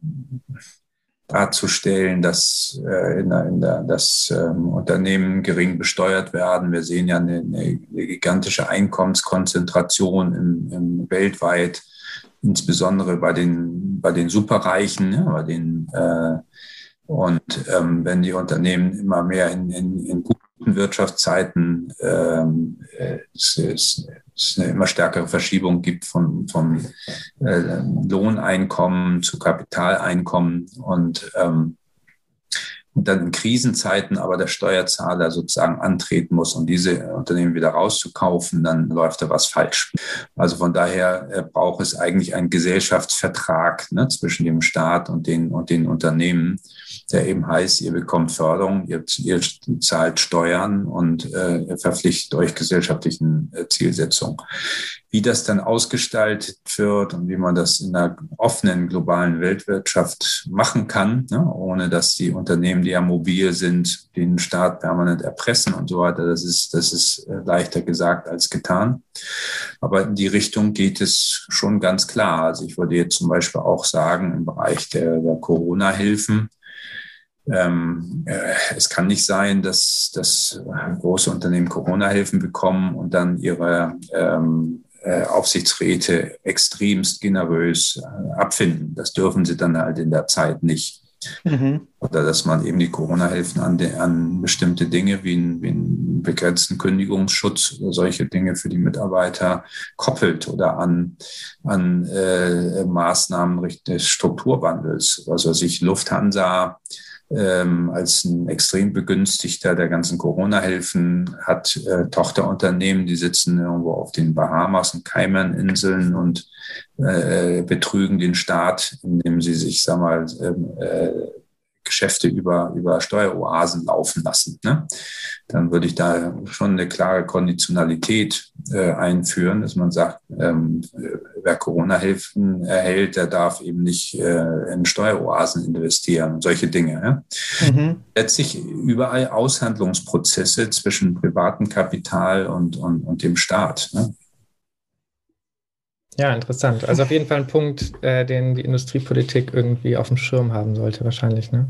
darzustellen, dass, äh, in in der, dass ähm, Unternehmen gering besteuert werden. Wir sehen ja eine, eine gigantische Einkommenskonzentration im, im weltweit, insbesondere bei den, bei den Superreichen, ja, bei den äh, und ähm, wenn die Unternehmen immer mehr in, in, in guten Wirtschaftszeiten ähm, äh, es, es, es eine immer stärkere Verschiebung gibt vom, vom äh, Lohneinkommen zu Kapitaleinkommen und ähm, dann in Krisenzeiten aber der Steuerzahler sozusagen antreten muss, um diese Unternehmen wieder rauszukaufen, dann läuft da was falsch. Also von daher äh, braucht es eigentlich einen Gesellschaftsvertrag ne, zwischen dem Staat und den, und den Unternehmen, der eben heißt, ihr bekommt Förderung, ihr, ihr zahlt Steuern und äh, verpflichtet euch gesellschaftlichen äh, Zielsetzungen. Wie das dann ausgestaltet wird und wie man das in einer offenen globalen Weltwirtschaft machen kann, ne, ohne dass die Unternehmen, die ja mobil sind, den Staat permanent erpressen und so weiter, das ist, das ist äh, leichter gesagt als getan. Aber in die Richtung geht es schon ganz klar. Also ich würde jetzt zum Beispiel auch sagen, im Bereich der, der Corona-Hilfen, ähm, äh, es kann nicht sein, dass, dass große Unternehmen Corona-Hilfen bekommen und dann ihre ähm, äh, Aufsichtsräte extremst generös äh, abfinden. Das dürfen sie dann halt in der Zeit nicht. Mhm. Oder dass man eben die Corona-Hilfen an, an, bestimmte Dinge wie, ein, wie einen begrenzten Kündigungsschutz oder solche Dinge für die Mitarbeiter koppelt oder an, an äh, Maßnahmen des Strukturwandels. Also sich Lufthansa ähm, als ein extrem begünstigter der ganzen Corona-Hilfen, hat äh, Tochterunternehmen, die sitzen irgendwo auf den Bahamas und Cayman-Inseln und äh, betrügen den Staat, indem sie sich, sag mal, ähm, äh, Geschäfte über, über Steueroasen laufen lassen. Ne? Dann würde ich da schon eine klare Konditionalität äh, einführen, dass man sagt, ähm, wer Corona-Hilfen erhält, der darf eben nicht äh, in Steueroasen investieren, solche Dinge. Ja? Mhm. Letztlich überall Aushandlungsprozesse zwischen privatem Kapital und, und, und dem Staat. Ne? Ja, interessant. Also auf jeden Fall ein Punkt, äh, den die Industriepolitik irgendwie auf dem Schirm haben sollte, wahrscheinlich, ne?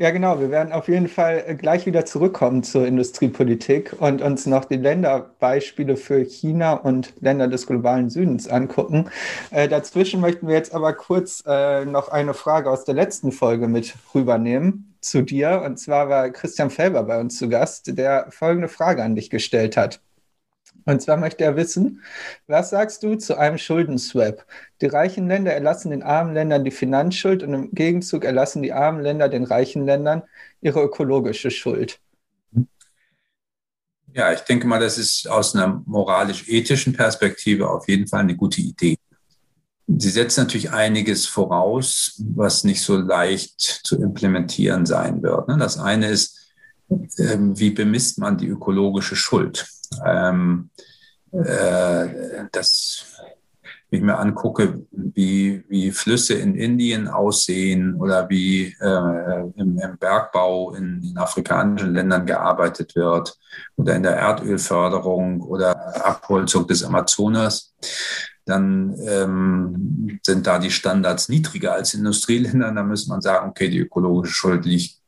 Ja, genau. Wir werden auf jeden Fall äh, gleich wieder zurückkommen zur Industriepolitik und uns noch die Länderbeispiele für China und Länder des globalen Südens angucken. Äh, dazwischen möchten wir jetzt aber kurz äh, noch eine Frage aus der letzten Folge mit rübernehmen zu dir. Und zwar war Christian Felber bei uns zu Gast, der folgende Frage an dich gestellt hat. Und zwar möchte er wissen, was sagst du zu einem Schuldenswap? Die reichen Länder erlassen den armen Ländern die Finanzschuld und im Gegenzug erlassen die armen Länder den reichen Ländern ihre ökologische Schuld. Ja, ich denke mal, das ist aus einer moralisch-ethischen Perspektive auf jeden Fall eine gute Idee. Sie setzt natürlich einiges voraus, was nicht so leicht zu implementieren sein wird. Ne? Das eine ist, ähm, wie bemisst man die ökologische Schuld? Ähm, äh, das, wenn ich mir angucke, wie, wie Flüsse in Indien aussehen oder wie äh, im, im, Bergbau in, in, afrikanischen Ländern gearbeitet wird oder in der Erdölförderung oder Abholzung des Amazonas, dann ähm, sind da die Standards niedriger als in Industrieländern. Da muss man sagen, okay, die ökologische Schuld liegt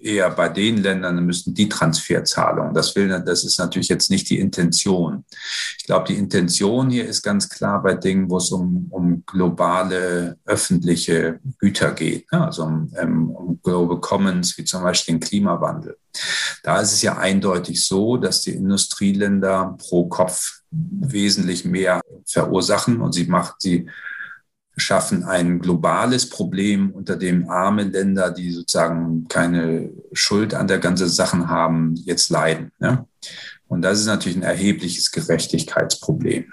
eher bei den Ländern müssten die Transferzahlungen. Das will, das ist natürlich jetzt nicht die Intention. Ich glaube, die Intention hier ist ganz klar bei Dingen, wo es um, um globale öffentliche Güter geht, ne? also um, ähm, um Global Commons, wie zum Beispiel den Klimawandel. Da ist es ja eindeutig so, dass die Industrieländer pro Kopf wesentlich mehr verursachen und sie macht, sie schaffen ein globales Problem, unter dem arme Länder, die sozusagen keine Schuld an der ganzen Sache haben, jetzt leiden. Ne? Und das ist natürlich ein erhebliches Gerechtigkeitsproblem.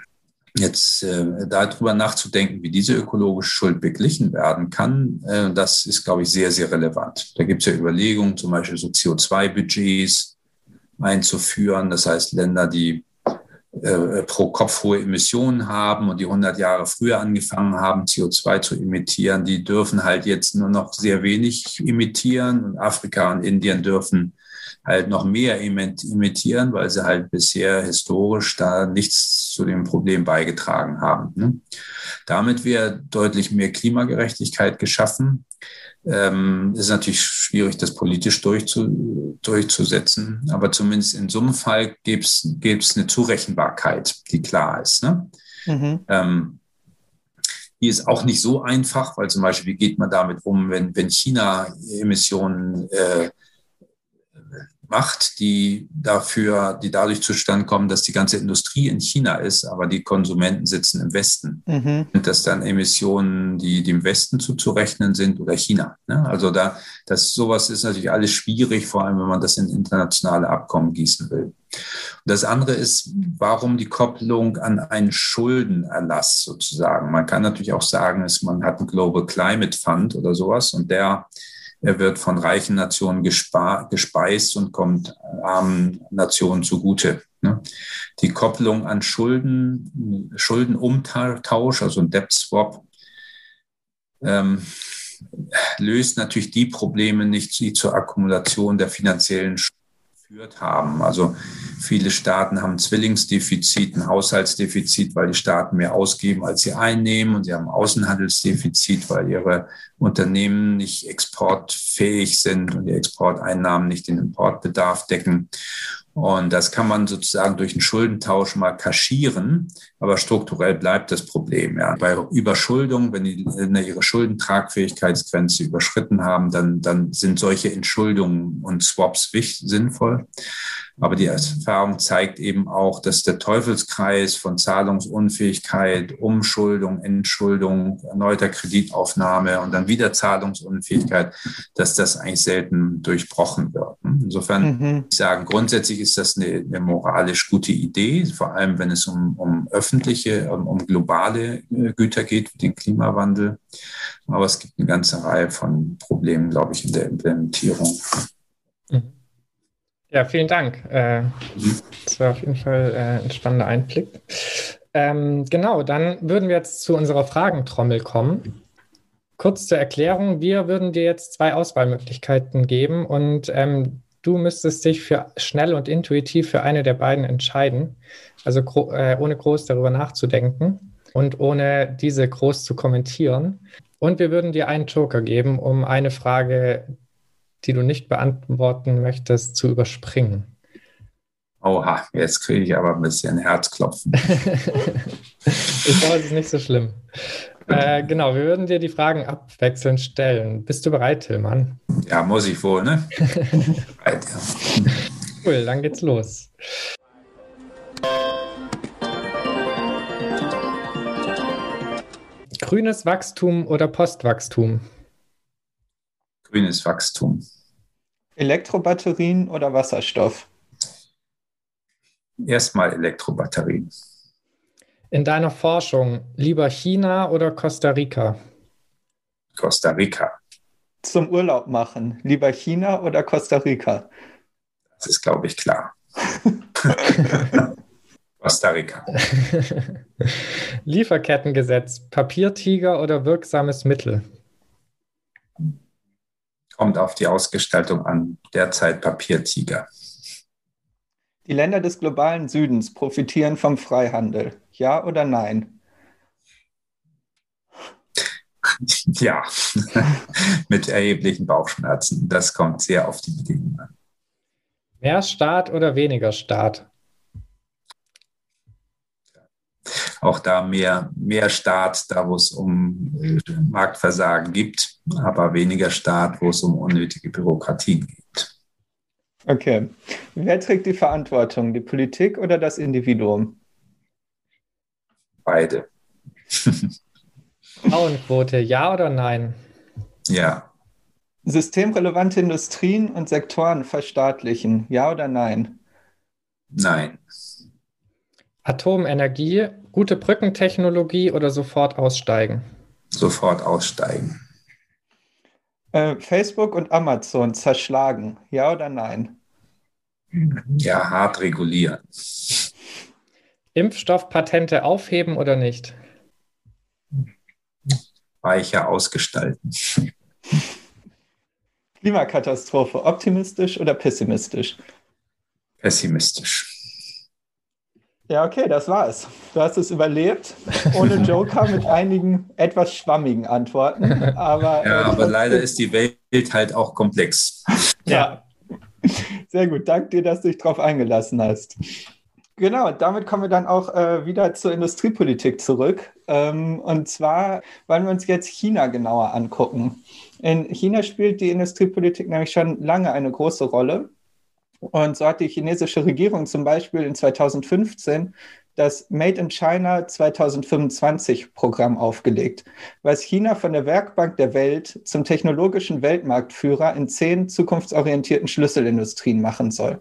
Jetzt äh, darüber nachzudenken, wie diese ökologische Schuld beglichen werden kann, äh, das ist, glaube ich, sehr, sehr relevant. Da gibt es ja Überlegungen, zum Beispiel so CO2-Budgets einzuführen. Das heißt, Länder, die äh, pro Kopf hohe Emissionen haben und die 100 Jahre früher angefangen haben, CO2 zu emittieren, die dürfen halt jetzt nur noch sehr wenig emittieren und Afrika und Indien dürfen halt noch mehr imitieren, weil sie halt bisher historisch da nichts zu dem Problem beigetragen haben. Ne? Damit wäre deutlich mehr Klimagerechtigkeit geschaffen. Ähm, ist natürlich schwierig, das politisch durchzu, durchzusetzen, aber zumindest in so einem Fall gibt es eine Zurechenbarkeit, die klar ist. Ne? Mhm. Ähm, die ist auch nicht so einfach, weil zum Beispiel, wie geht man damit um, wenn, wenn China Emissionen äh, macht, die dafür, die dadurch zustande kommen, dass die ganze Industrie in China ist, aber die Konsumenten sitzen im Westen. Mhm. Und dass dann Emissionen, die dem Westen zuzurechnen sind oder China. Ne? Also da, das sowas ist natürlich alles schwierig, vor allem wenn man das in internationale Abkommen gießen will. Und das andere ist, warum die Kopplung an einen Schuldenerlass sozusagen. Man kann natürlich auch sagen, dass man hat einen Global Climate Fund oder sowas und der er wird von reichen Nationen gespeist und kommt armen Nationen zugute. Ne? Die Kopplung an Schulden, Schuldenumtausch, also ein Debt Swap, ähm, löst natürlich die Probleme nicht, die zur Akkumulation der finanziellen Schulden geführt haben. Also viele Staaten haben Zwillingsdefizit, ein Haushaltsdefizit, weil die Staaten mehr ausgeben, als sie einnehmen. Und sie haben Außenhandelsdefizit, weil ihre Unternehmen nicht exportfähig sind und die Exporteinnahmen nicht den Importbedarf decken. Und das kann man sozusagen durch einen Schuldentausch mal kaschieren, aber strukturell bleibt das Problem. Ja. Bei Überschuldung, wenn die Länder ihre Schuldentragfähigkeitsgrenze überschritten haben, dann, dann sind solche Entschuldungen und Swaps wichtig, sinnvoll. Aber die Erfahrung zeigt eben auch, dass der Teufelskreis von Zahlungsunfähigkeit, Umschuldung, Entschuldung, erneuter Kreditaufnahme und dann wieder Zahlungsunfähigkeit, dass das eigentlich selten durchbrochen wird. Insofern, mhm. ich sagen, grundsätzlich ist das eine, eine, moralisch gute Idee, vor allem wenn es um, um öffentliche, um, um globale äh, Güter geht, wie den Klimawandel. Aber es gibt eine ganze Reihe von Problemen, glaube ich, in der Implementierung. Mhm. Ja, vielen Dank. Äh, das war auf jeden Fall äh, ein spannender Einblick. Ähm, genau, dann würden wir jetzt zu unserer Fragentrommel kommen. Kurz zur Erklärung, wir würden dir jetzt zwei Auswahlmöglichkeiten geben und ähm, du müsstest dich für schnell und intuitiv für eine der beiden entscheiden, also äh, ohne groß darüber nachzudenken und ohne diese groß zu kommentieren. Und wir würden dir einen Joker geben, um eine Frage, die du nicht beantworten möchtest, zu überspringen? Oha, jetzt kriege ich aber ein bisschen Herzklopfen. *laughs* ich glaube, es ist nicht so schlimm. Äh, genau, wir würden dir die Fragen abwechselnd stellen. Bist du bereit, Tillmann? Ja, muss ich wohl, ne? *laughs* Cool, dann geht's los. Grünes Wachstum oder Postwachstum? Grünes Wachstum. Elektrobatterien oder Wasserstoff? Erstmal Elektrobatterien. In deiner Forschung lieber China oder Costa Rica? Costa Rica. Zum Urlaub machen, lieber China oder Costa Rica? Das ist, glaube ich, klar. *laughs* Costa Rica. Lieferkettengesetz, Papiertiger oder wirksames Mittel? Kommt auf die Ausgestaltung an. Derzeit Papiertiger. Die Länder des globalen Südens profitieren vom Freihandel. Ja oder nein? *laughs* Ja, *laughs* mit erheblichen Bauchschmerzen. Das kommt sehr auf die Bedingungen an. Mehr Staat oder weniger Staat? Auch da mehr, mehr Staat, da wo es um Marktversagen gibt, aber weniger Staat, wo es um unnötige Bürokratien geht. Okay. Wer trägt die Verantwortung, die Politik oder das Individuum? Beide. *laughs* Frauenquote, ja oder nein? Ja. Systemrelevante Industrien und Sektoren verstaatlichen, ja oder nein? Nein. Atomenergie, gute Brückentechnologie oder sofort aussteigen? Sofort aussteigen. Äh, Facebook und Amazon zerschlagen, ja oder nein? Ja, hart regulieren. Impfstoffpatente aufheben oder nicht? Weicher ausgestalten. Klimakatastrophe, optimistisch oder pessimistisch? Pessimistisch. Ja, okay, das war's. Du hast es überlebt, ohne *laughs* Joker mit einigen etwas schwammigen Antworten. Aber, ja, äh, aber leider ist die Welt halt auch komplex. *laughs* Ja, sehr gut. Danke dir, dass du dich darauf eingelassen hast. Genau, damit kommen wir dann auch äh, wieder zur Industriepolitik zurück. Ähm, und zwar wollen wir uns jetzt China genauer angucken. In China spielt die Industriepolitik nämlich schon lange eine große Rolle. Und so hat die chinesische Regierung zum Beispiel in 2015 das Made in China 2025 Programm aufgelegt, was China von der Werkbank der Welt zum technologischen Weltmarktführer in zehn zukunftsorientierten Schlüsselindustrien machen soll.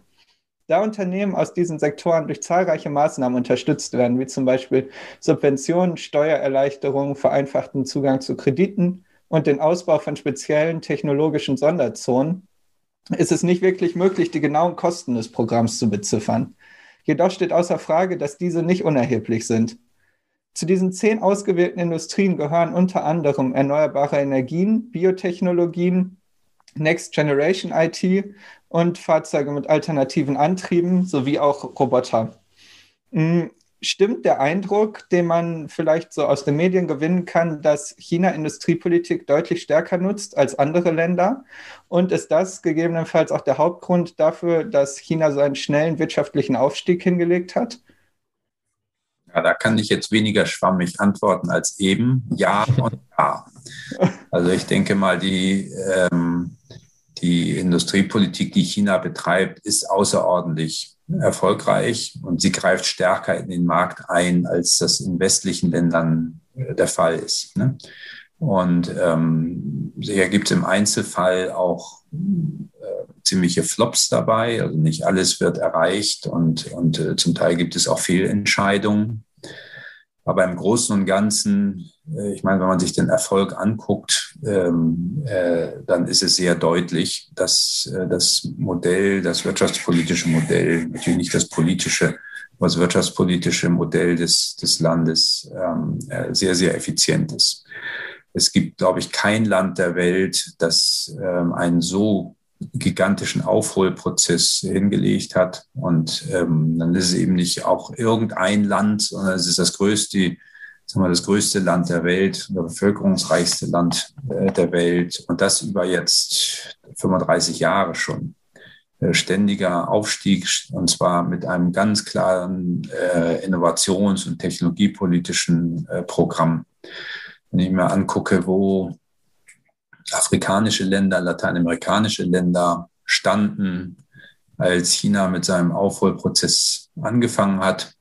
Da Unternehmen aus diesen Sektoren durch zahlreiche Maßnahmen unterstützt werden, wie zum Beispiel Subventionen, Steuererleichterungen, vereinfachten Zugang zu Krediten und den Ausbau von speziellen technologischen Sonderzonen, ist es nicht wirklich möglich, die genauen Kosten des Programms zu beziffern. Jedoch steht außer Frage, dass diese nicht unerheblich sind. Zu diesen zehn ausgewählten Industrien gehören unter anderem erneuerbare Energien, Biotechnologien, Next Generation IT und Fahrzeuge mit alternativen Antrieben sowie auch Roboter. Stimmt der Eindruck, den man vielleicht so aus den Medien gewinnen kann, dass China Industriepolitik deutlich stärker nutzt als andere Länder? Und ist das gegebenenfalls auch der Hauptgrund dafür, dass China so einen schnellen wirtschaftlichen Aufstieg hingelegt hat? Ja, da kann ich jetzt weniger schwammig antworten als eben. Ja und *laughs* ja. Also ich denke mal, die, ähm, die Industriepolitik, die China betreibt, ist außerordentlich erfolgreich und sie greift stärker in den Markt ein, als das in westlichen Ländern äh, der Fall ist. Ne? Und ähm, hier gibt es im Einzelfall auch äh, ziemliche Flops dabei. Also nicht alles wird erreicht und, und äh, zum Teil gibt es auch Fehlentscheidungen. Aber im Großen und Ganzen, äh, ich meine, wenn man sich den Erfolg anguckt, ähm, äh, dann ist es sehr deutlich, dass äh, das Modell, das wirtschaftspolitische Modell, natürlich nicht das politische, aber das wirtschaftspolitische Modell des, des Landes ähm, äh, sehr, sehr effizient ist. Es gibt, glaube ich, kein Land der Welt, das ähm, einen so gigantischen Aufholprozess hingelegt hat. Und ähm, dann ist es eben nicht auch irgendein Land, sondern es ist das größte, sagen wir, das größte Land der Welt, das bevölkerungsreichste Land äh, der Welt. Und das über jetzt 35 Jahre schon. Äh, ständiger Aufstieg und zwar mit einem ganz klaren äh, innovations- und technologiepolitischen äh, Programm. Wenn ich mir angucke, wo afrikanische Länder, lateinamerikanische Länder standen, als China mit seinem Aufholprozess angefangen hat.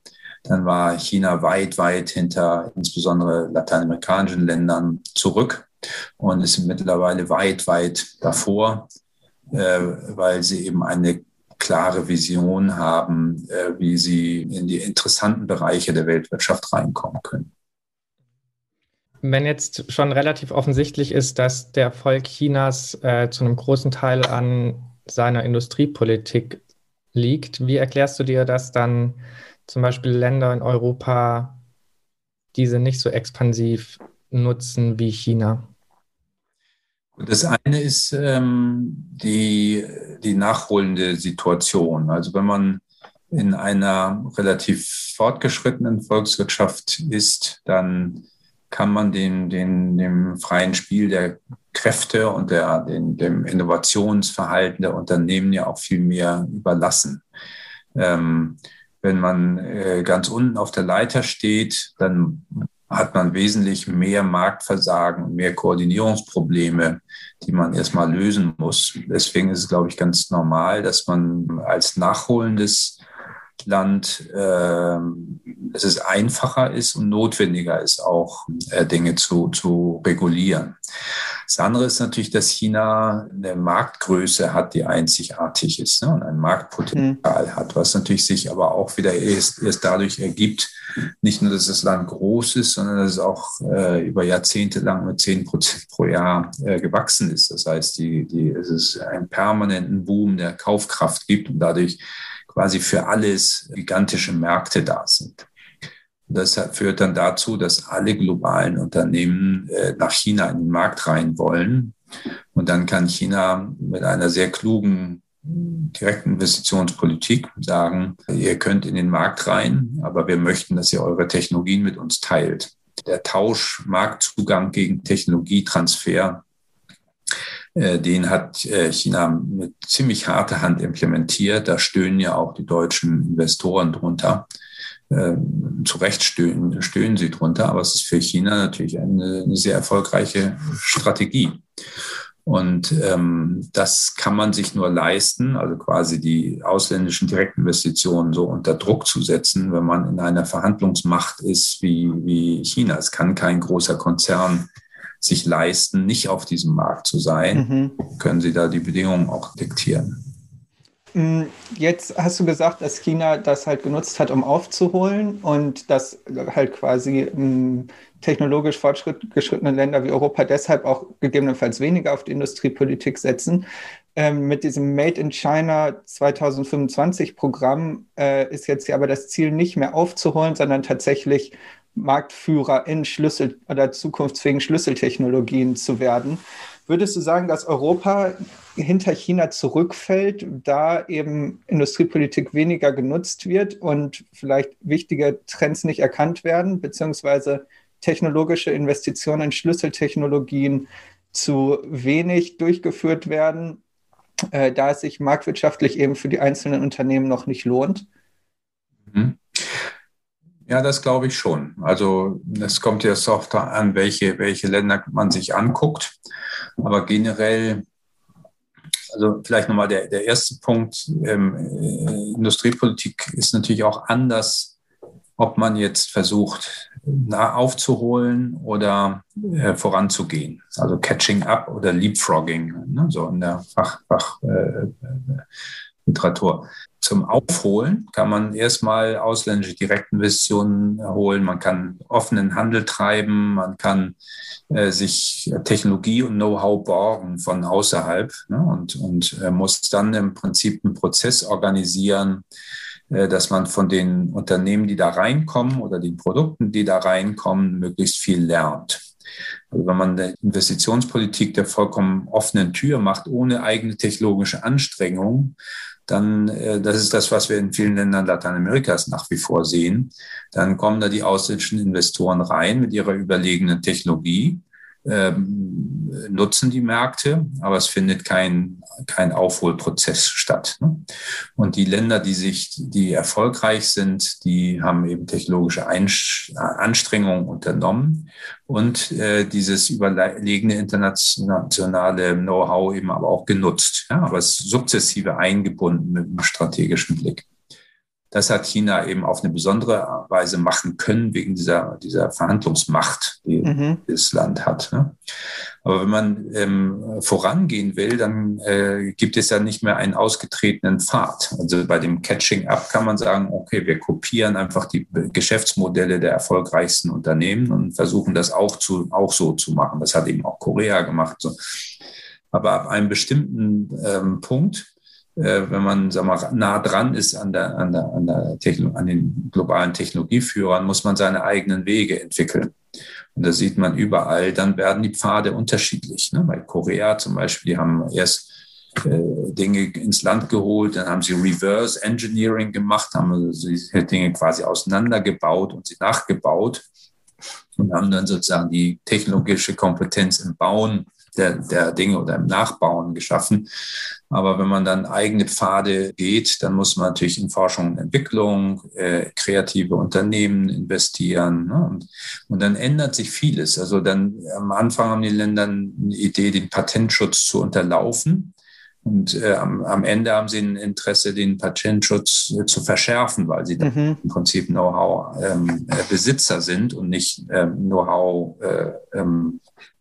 Dann war China weit, weit hinter insbesondere lateinamerikanischen Ländern zurück und ist mittlerweile weit, weit davor, äh, weil sie eben eine klare Vision haben, äh, wie sie in die interessanten Bereiche der Weltwirtschaft reinkommen können. Wenn jetzt schon relativ offensichtlich ist, dass der Erfolg Chinas äh, zu einem großen Teil an seiner Industriepolitik liegt, wie erklärst du dir, dass dann zum Beispiel Länder in Europa diese nicht so expansiv nutzen wie China? Das eine ist ähm, die, die nachholende Situation. Also wenn man in einer relativ fortgeschrittenen Volkswirtschaft ist, dann kann man den, den, dem freien Spiel der Kräfte und der, den, dem Innovationsverhalten der Unternehmen ja auch viel mehr überlassen. Ähm, wenn man äh, ganz unten auf der Leiter steht, dann hat man wesentlich mehr Marktversagen mehr Koordinierungsprobleme, die man erstmal lösen muss. Deswegen ist es, glaube ich, ganz normal, dass man als nachholendes Land, äh, dass es einfacher ist und notwendiger ist, auch äh, Dinge zu, zu regulieren. Das andere ist natürlich, dass China eine Marktgröße hat, die einzigartig ist ne, und ein Marktpotenzial mhm. hat, was natürlich sich aber auch wieder erst, erst dadurch ergibt, nicht nur, dass das Land groß ist, sondern dass es auch äh, über Jahrzehnte lang mit 10 Prozent pro Jahr äh, gewachsen ist. Das heißt, die, die, es ist einen permanenten Boom der Kaufkraft gibt und dadurch quasi für alles gigantische Märkte da sind. Das führt dann dazu, dass alle globalen Unternehmen äh, nach China in den Markt rein wollen. Und dann kann China mit einer sehr klugen Direktinvestitionspolitik sagen, ihr könnt in den Markt rein, aber wir möchten, dass ihr eure Technologien mit uns teilt. Der Tausch, Marktzugang gegen Technologietransfer, den hat äh, China mit ziemlich harter Hand implementiert. Da stöhnen ja auch die deutschen Investoren drunter. Ähm, zu Recht stöhnen, stöhnen sie drunter, aber es ist für China natürlich eine, eine sehr erfolgreiche Strategie. Und ähm, das kann man sich nur leisten, also quasi die ausländischen Direktinvestitionen so unter Druck zu setzen, wenn man in einer Verhandlungsmacht ist wie, wie China. Es kann kein großer Konzern sich leisten, nicht auf diesem Markt zu sein. Mhm. Können Sie da die Bedingungen auch diktieren? Mm, jetzt hast du gesagt, dass China das halt genutzt hat, um aufzuholen und dass halt quasi mm, technologisch fortgeschrittene Länder wie Europa deshalb auch gegebenenfalls weniger auf die Industriepolitik setzen. Ähm, mit diesem Made in China 2025 Programm äh, ist jetzt ja aber das Ziel nicht mehr aufzuholen, sondern tatsächlich Marktführer in Schlüssel- oder zukunftsfähigen Schlüsseltechnologien zu werden. Würdest du sagen, dass Europa hinter China zurückfällt, da eben Industriepolitik weniger genutzt wird und vielleicht wichtige Trends nicht erkannt werden, beziehungsweise technologische Investitionen in Schlüsseltechnologien zu wenig durchgeführt werden, äh, da es sich marktwirtschaftlich eben für die einzelnen Unternehmen noch nicht lohnt? Mhm. Ja, das glaube ich schon. Also es kommt ja oft an, welche, welche Länder man sich anguckt. Aber generell, also vielleicht nochmal der, der erste Punkt, ähm, äh, Industriepolitik ist natürlich auch anders, ob man jetzt versucht, aufzuholen oder äh, voranzugehen. Also Catching Up oder Leapfrogging, ne, so in der Fachliteratur. Fach, äh, zum Aufholen kann man erstmal ausländische Direktinvestitionen holen, man kann offenen Handel treiben, man kann äh, sich Technologie und Know-how borgen von außerhalb ne, und, und äh, muss dann im Prinzip einen Prozess organisieren, äh, dass man von den Unternehmen, die da reinkommen oder den Produkten, die da reinkommen, möglichst viel lernt. Also wenn man eine Investitionspolitik der vollkommen offenen Tür macht, ohne eigene technologische Anstrengung, dann, äh, das ist das, was wir in vielen Ländern Lateinamerikas nach wie vor sehen, dann kommen da die ausländischen Investoren rein mit ihrer überlegenen Technologie ähm, nutzen die Märkte, aber es findet kein, kein Aufholprozess statt. Ne? Und die Länder, die sich, die erfolgreich sind, die haben eben technologische Anstrengungen unternommen und äh, dieses überlegene internationale Know-how eben aber auch genutzt, ja, aber es sukzessive eingebunden mit einem strategischen Blick. Das hat China eben auf eine besondere Weise machen können, wegen dieser, dieser Verhandlungsmacht, die mhm. das Land hat. Ne? Aber wenn man ähm, vorangehen will, dann äh, gibt es ja nicht mehr einen ausgetretenen Pfad. Also bei dem Catching Up kann man sagen, okay, wir kopieren einfach die Geschäftsmodelle der erfolgreichsten Unternehmen und versuchen das auch, zu, auch so zu machen. Das hat eben auch Korea gemacht. So. Aber ab einem bestimmten ähm, Punkt äh, wenn man sag mal, nah dran ist an, der, an, der, an, der an den globalen Technologieführern, muss man seine eigenen Wege entwickeln. Und da sieht man überall, dann werden die Pfade unterschiedlich. Ne? Bei Korea zum Beispiel, die haben erst äh, Dinge ins Land geholt, dann haben sie Reverse Engineering gemacht, haben also diese Dinge quasi auseinandergebaut und sie nachgebaut und haben dann sozusagen die technologische Kompetenz im Bauen der, der Dinge oder im Nachbauen geschaffen. Aber wenn man dann eigene Pfade geht, dann muss man natürlich in Forschung und Entwicklung, äh, kreative Unternehmen investieren. Ne? Und, und dann ändert sich vieles. Also dann am Anfang haben die Länder eine Idee, den Patentschutz zu unterlaufen. Und äh, am, am, Ende haben sie ein Interesse, den Patentschutz äh, zu verschärfen, weil sie mhm. im Prinzip Know-how-Besitzer ähm, äh, sind und nicht ähm, Know-how-Nutzer.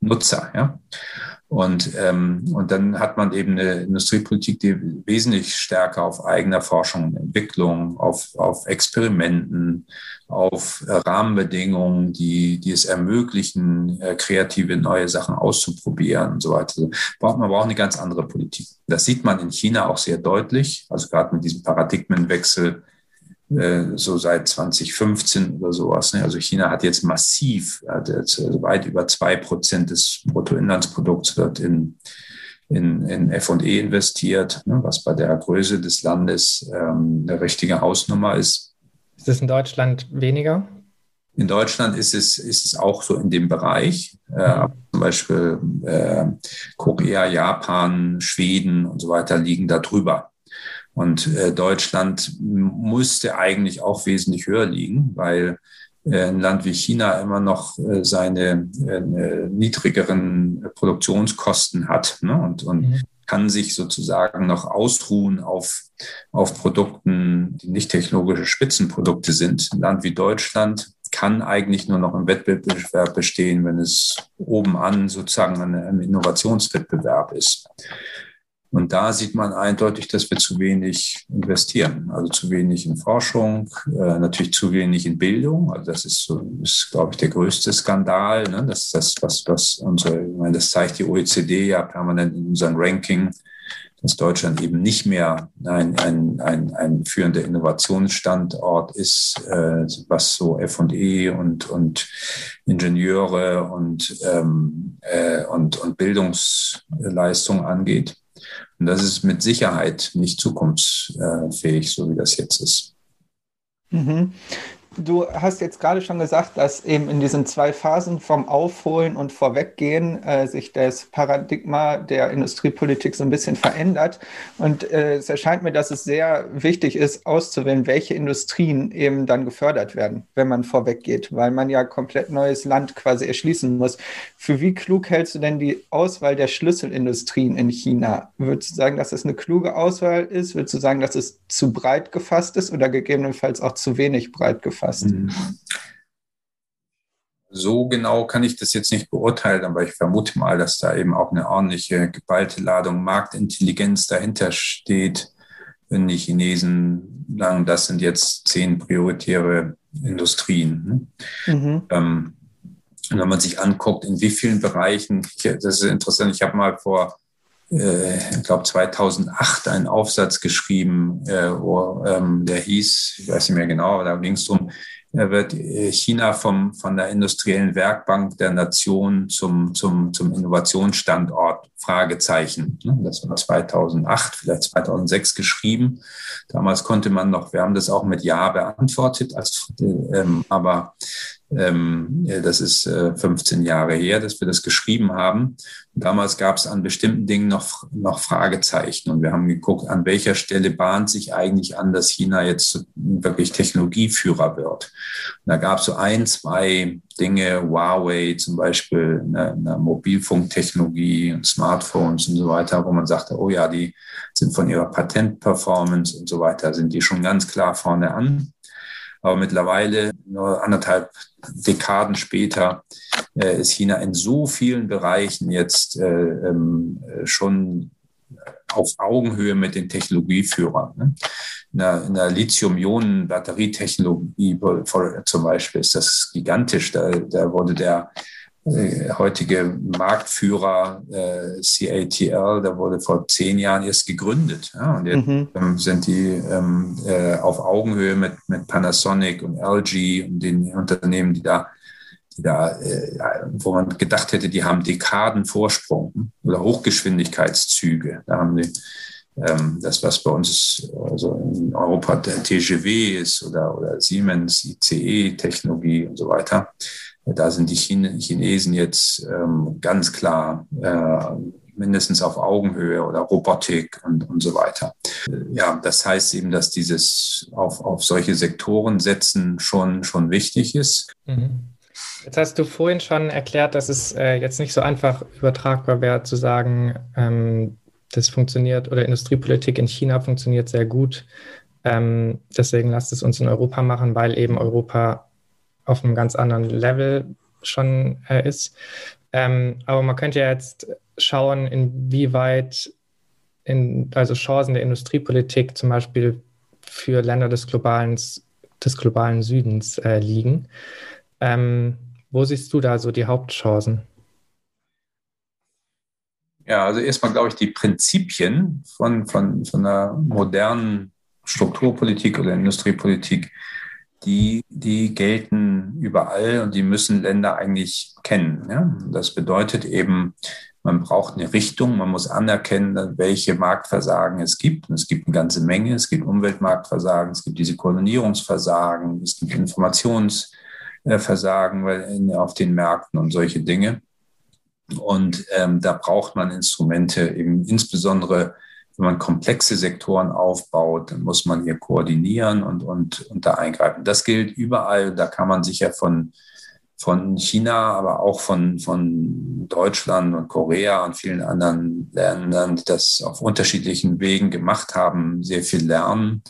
Äh, ja? Und, ähm, und dann hat man eben eine Industriepolitik, die wesentlich stärker auf eigener Forschung und Entwicklung, auf, auf Experimenten, auf äh, Rahmenbedingungen, die, die es ermöglichen, äh, kreative neue Sachen auszuprobieren und so weiter. Also braucht, man braucht eine ganz andere Politik. Das sieht man in China auch sehr deutlich, also gerade mit diesem Paradigmenwechsel so seit 2015 oder sowas. Ne? Also China hat jetzt massiv, hat jetzt also weit über zwei Prozent des Bruttoinlandsprodukts wird in, in, in F&E investiert, ne? was bei der Größe des Landes ähm, eine richtige Hausnummer ist. Ist das in Deutschland weniger? In Deutschland ist es, ist es auch so in dem Bereich. Äh, mhm. zum Beispiel äh, Korea, Japan, Schweden und so weiter liegen da drüber. Und äh, Deutschland musste eigentlich auch wesentlich höher liegen, weil äh, ein Land wie China immer noch äh, seine äh, niedrigeren Produktionskosten hat ne? und, und mhm. kann sich sozusagen noch ausruhen auf, auf Produkten, die nicht technologische Spitzenprodukte sind. Ein Land wie Deutschland kann eigentlich nur noch im Wettbewerb bestehen, wenn es oben an sozusagen ein Innovationswettbewerb ist. Und da sieht man eindeutig, dass wir zu wenig investieren. Also zu wenig in Forschung, äh, natürlich zu wenig in Bildung. Also das ist, so, ist glaube ich, der größte Skandal. Ne? Das das, was, was unsere, ich meine, das zeigt die OECD ja permanent in unserem Ranking, dass Deutschland eben nicht mehr ein, ein, ein, ein führender Innovationsstandort ist, äh, was so F&E und, und Ingenieure und, ähm, äh, und, und Bildungsleistung angeht. Und das ist mit Sicherheit nicht zukunftsfähig, so wie das jetzt ist. Mhm. Du hast jetzt gerade schon gesagt, dass eben in diesen zwei Phasen vom Aufholen und Vorweggehen äh, sich das Paradigma der Industriepolitik so ein bisschen verändert. Und äh, es erscheint mir, dass es sehr wichtig ist, auszuwählen, welche Industrien eben dann gefördert werden, wenn man vorweggeht, weil man ja komplett neues Land quasi erschließen muss. Für wie klug hältst du denn die Auswahl der Schlüsselindustrien in China? Würdest du sagen, dass es eine kluge Auswahl ist? Würdest du sagen, dass es zu breit gefasst ist oder gegebenenfalls auch zu wenig breit gefasst? Gefasst? Mhm. So genau kann ich das jetzt nicht beurteilen, aber ich vermute mal, dass da eben auch eine ordentliche geballte Ladung Marktintelligenz dahinter steht, wenn die Chinesen sagen, das sind jetzt zehn prioritäre Industrien. Ne? Mhm. Ähm, und wenn man sich anguckt, in wie vielen Bereichen, das ist interessant, ich habe mal vor ich glaube 2008 einen Aufsatz geschrieben, äh, wo, ähm, der hieß, ich weiß nicht mehr genau, da ging es darum, wird äh, China vom, von der industriellen Werkbank der Nation zum, zum, zum Innovationsstandort Fragezeichen. Ne, das war 2008, vielleicht 2006 geschrieben. Damals konnte man noch, wir haben das auch mit Ja beantwortet, als, ähm, aber das ist äh, 15 Jahre her, dass wir das geschrieben haben. Damals gab es an bestimmten Dingen noch, noch Fragezeichen und wir haben geguckt, an welcher Stelle bahnt sich eigentlich an, dass China jetzt wirklich Technologieführer wird. Und da gab es so ein, zwei Dinge, Huawei zum Beispiel, eine, eine Mobilfunktechnologie und Smartphones und so weiter, wo man sagte, oh ja, die sind von ihrer Patentperformance und so weiter, sind die schon ganz klar vorne an. Aber mittlerweile, nur anderthalb Dekaden später, äh, ist China in so vielen Bereichen jetzt äh, ähm, schon auf Augenhöhe mit den Technologieführern. Ne? In der, der Lithium-Ionen-Batterietechnologie zum Beispiel ist das gigantisch. Da, da wurde der heutige Marktführer äh, CATL, der wurde vor zehn Jahren erst gegründet. Ja, und jetzt mhm. ähm, sind die ähm, äh, auf Augenhöhe mit, mit Panasonic und LG und den Unternehmen, die da, die da äh, wo man gedacht hätte, die haben Dekaden Vorsprung oder Hochgeschwindigkeitszüge. Da haben die ähm, das, was bei uns also in Europa der TGW ist oder, oder Siemens, ICE-Technologie und so weiter da sind die Chinesen jetzt ähm, ganz klar äh, mindestens auf Augenhöhe oder Robotik und, und so weiter. Ja, das heißt eben, dass dieses auf, auf solche Sektoren setzen schon, schon wichtig ist. Mhm. Jetzt hast du vorhin schon erklärt, dass es äh, jetzt nicht so einfach übertragbar wäre zu sagen, ähm, das funktioniert oder Industriepolitik in China funktioniert sehr gut. Ähm, deswegen lasst es uns in Europa machen, weil eben Europa auf einem ganz anderen Level schon äh, ist. Ähm, aber man könnte ja jetzt schauen, inwieweit in, also Chancen der Industriepolitik zum Beispiel für Länder des globalen, des globalen Südens äh, liegen. Ähm, wo siehst du da so die Hauptchancen? Ja, also erstmal glaube ich, die Prinzipien von, von, von einer modernen Strukturpolitik oder Industriepolitik, die, die gelten überall und die müssen Länder eigentlich kennen. Ja? Das bedeutet eben, man braucht eine Richtung, man muss anerkennen, welche Marktversagen es gibt. Und es gibt eine ganze Menge. Es gibt Umweltmarktversagen, es gibt diese Koordinierungsversagen, es gibt Informationsversagen auf den Märkten und solche Dinge. Und ähm, da braucht man Instrumente, eben insbesondere wenn man komplexe Sektoren aufbaut, dann muss man hier koordinieren und, und, und da eingreifen. Das gilt überall. Da kann man sicher von von China, aber auch von, von Deutschland und Korea und vielen anderen Ländern, die das auf unterschiedlichen Wegen gemacht haben, sehr viel lernen.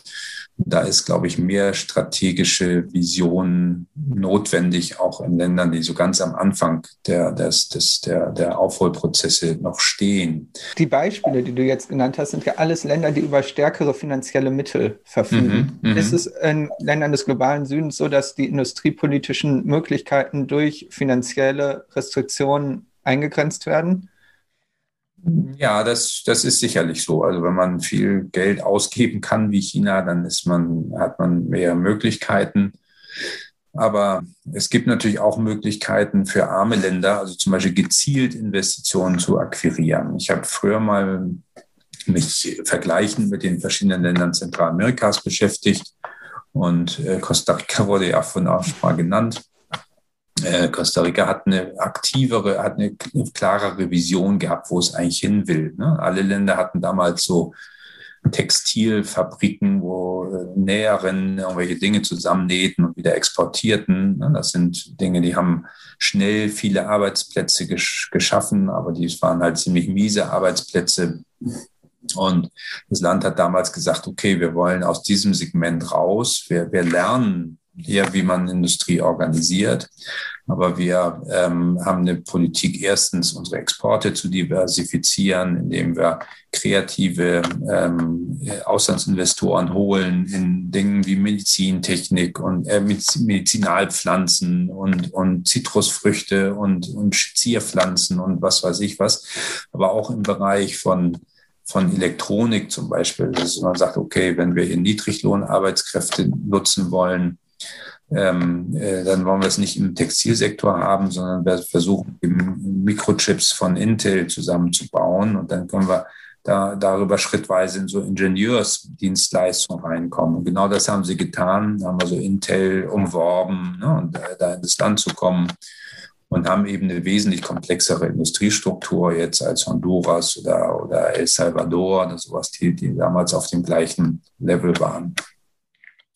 Da ist, glaube ich, mehr strategische Vision notwendig, auch in Ländern, die so ganz am Anfang der, des, des, der, der Aufholprozesse noch stehen. Die Beispiele, die du jetzt genannt hast, sind ja alles Länder, die über stärkere finanzielle Mittel verfügen. Mhm, mhm. ist es in Ländern des globalen Südens so, dass die industriepolitischen Möglichkeiten durch finanzielle Restriktionen eingegrenzt werden? Ja, das, das ist sicherlich so. Also wenn man viel Geld ausgeben kann wie China, dann ist man, hat man mehr Möglichkeiten. Aber es gibt natürlich auch Möglichkeiten für arme Länder, also zum Beispiel gezielt Investitionen zu akquirieren. Ich habe früher mal mich vergleichend mit den verschiedenen Ländern Zentralamerikas beschäftigt und äh, Costa Rica wurde ja von auch schon mal genannt. Äh, Costa Rica hat eine aktivere, hat eine klarere Vision gehabt, wo es eigentlich hin will. Ne? Alle Länder hatten damals so Textilfabriken, wo äh, Näherinnen irgendwelche Dinge zusammennähten und wieder exportierten. Ne? Das sind Dinge, die haben schnell viele Arbeitsplätze gesch geschaffen, aber die waren halt ziemlich miese Arbeitsplätze. Und das Land hat damals gesagt, okay, wir wollen aus diesem Segment raus. Wir, wir lernen hier, wie man Industrie organisiert. Aber wir ähm, haben eine Politik, erstens unsere Exporte zu diversifizieren, indem wir kreative ähm, Auslandsinvestoren holen in Dingen wie Medizintechnik und äh, Medizinalpflanzen und, und Zitrusfrüchte und, und Zierpflanzen und was weiß ich was. Aber auch im Bereich von von Elektronik zum Beispiel, dass man sagt, okay, wenn wir hier Niedriglohnarbeitskräfte nutzen wollen, ähm, äh, dann wollen wir es nicht im Textilsektor haben, sondern wir versuchen, Mikrochips von Intel zusammenzubauen und dann können wir da, darüber schrittweise in so Ingenieursdienstleistungen reinkommen. Und genau das haben sie getan, haben also Intel umworben, ne, und da, da in das Land zu kommen und haben eben eine wesentlich komplexere Industriestruktur jetzt als Honduras oder, oder El Salvador oder sowas, die, die damals auf dem gleichen Level waren.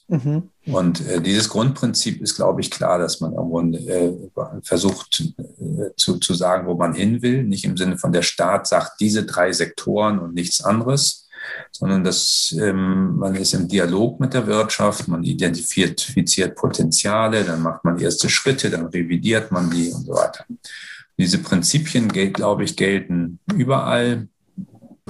Mhm. Und äh, dieses Grundprinzip ist, glaube ich, klar, dass man irgendwo äh, versucht äh, zu, zu sagen, wo man hin will. Nicht im Sinne von der Staat sagt diese drei Sektoren und nichts anderes, sondern dass ähm, man ist im Dialog mit der Wirtschaft, man identifiziert Potenziale, dann macht man erste Schritte, dann revidiert man die und so weiter. Diese Prinzipien, glaube ich, gelten überall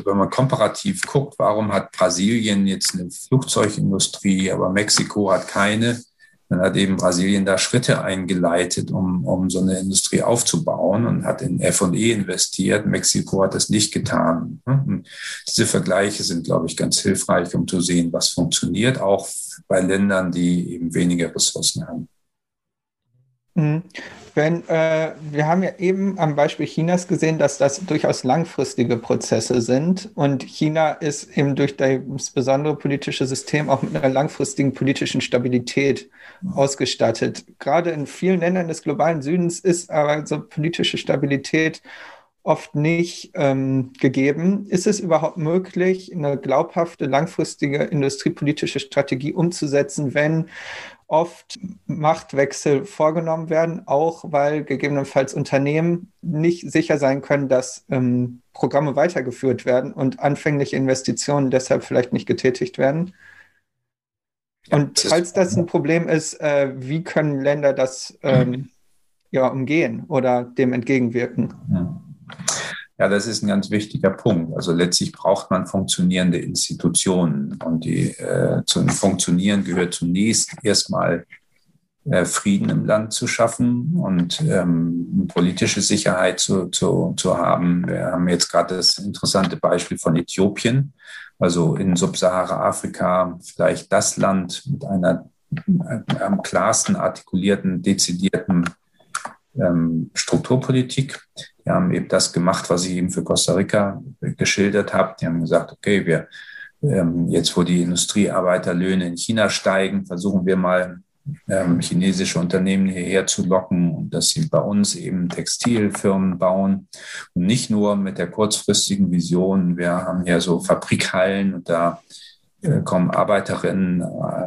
wenn man komparativ guckt, warum hat Brasilien jetzt eine Flugzeugindustrie, aber Mexiko hat keine, dann hat eben Brasilien da Schritte eingeleitet, um, um so eine Industrie aufzubauen und hat in F&E investiert. Mexiko hat das nicht getan. Und diese Vergleiche sind, glaube ich, ganz hilfreich, um zu sehen, was funktioniert, auch bei Ländern, die eben weniger Ressourcen haben. Mhm. Wenn, äh, wir haben ja eben am Beispiel Chinas gesehen, dass das durchaus langfristige Prozesse sind. Und China ist eben durch das besondere politische System auch mit einer langfristigen politischen Stabilität ausgestattet. Gerade in vielen Ländern des globalen Südens ist aber so politische Stabilität oft nicht ähm, gegeben. Ist es überhaupt möglich, eine glaubhafte, langfristige industriepolitische Strategie umzusetzen, wenn oft Machtwechsel vorgenommen werden, auch weil gegebenenfalls Unternehmen nicht sicher sein können, dass ähm, Programme weitergeführt werden und anfängliche Investitionen deshalb vielleicht nicht getätigt werden. Und falls das ein Problem ist, äh, wie können Länder das ähm, ja, umgehen oder dem entgegenwirken? Ja. Ja, das ist ein ganz wichtiger Punkt. Also letztlich braucht man funktionierende Institutionen und die äh, zum Funktionieren gehört zunächst erstmal äh, Frieden im Land zu schaffen und ähm, politische Sicherheit zu, zu, zu haben. Wir haben jetzt gerade das interessante Beispiel von Äthiopien, also in Subsahara-Afrika vielleicht das Land mit einer am klarsten artikulierten, dezidierten ähm, Strukturpolitik. Die haben eben das gemacht, was ich eben für Costa Rica geschildert habe. Die haben gesagt, okay, wir ähm, jetzt, wo die Industriearbeiterlöhne in China steigen, versuchen wir mal ähm, chinesische Unternehmen hierher zu locken und dass sie bei uns eben Textilfirmen bauen und nicht nur mit der kurzfristigen Vision, wir haben ja so Fabrikhallen und da äh, kommen Arbeiterinnen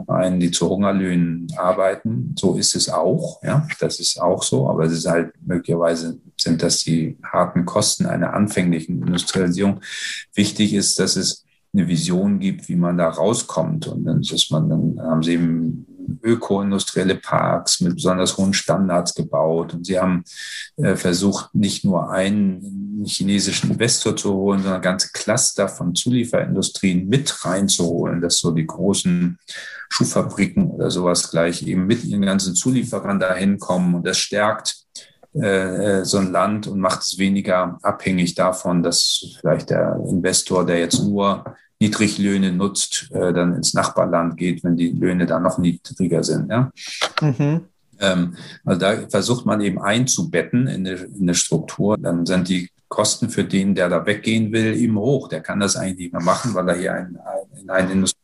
rein, die zu Hungerlöhnen arbeiten. So ist es auch, ja, das ist auch so, aber es ist halt möglicherweise sind das die harten Kosten einer anfänglichen Industrialisierung. Wichtig ist, dass es eine Vision gibt, wie man da rauskommt. Und dann ist man, dann haben sie eben öko-industrielle Parks mit besonders hohen Standards gebaut. Und sie haben äh, versucht, nicht nur einen chinesischen Investor zu holen, sondern ganze Cluster von Zulieferindustrien mit reinzuholen, dass so die großen Schuhfabriken oder sowas gleich eben mit ihren ganzen Zulieferern dahin kommen. Und das stärkt äh, äh, so ein Land und macht es weniger abhängig davon, dass vielleicht der Investor, der jetzt nur Niedriglöhne nutzt, äh, dann ins Nachbarland geht, wenn die Löhne da noch niedriger sind. Ja? Mhm. Ähm, also da versucht man eben einzubetten in eine, in eine Struktur. Dann sind die Kosten für den, der da weggehen will, eben hoch. Der kann das eigentlich nicht mehr machen, weil er hier ein, ein, in eine Industrie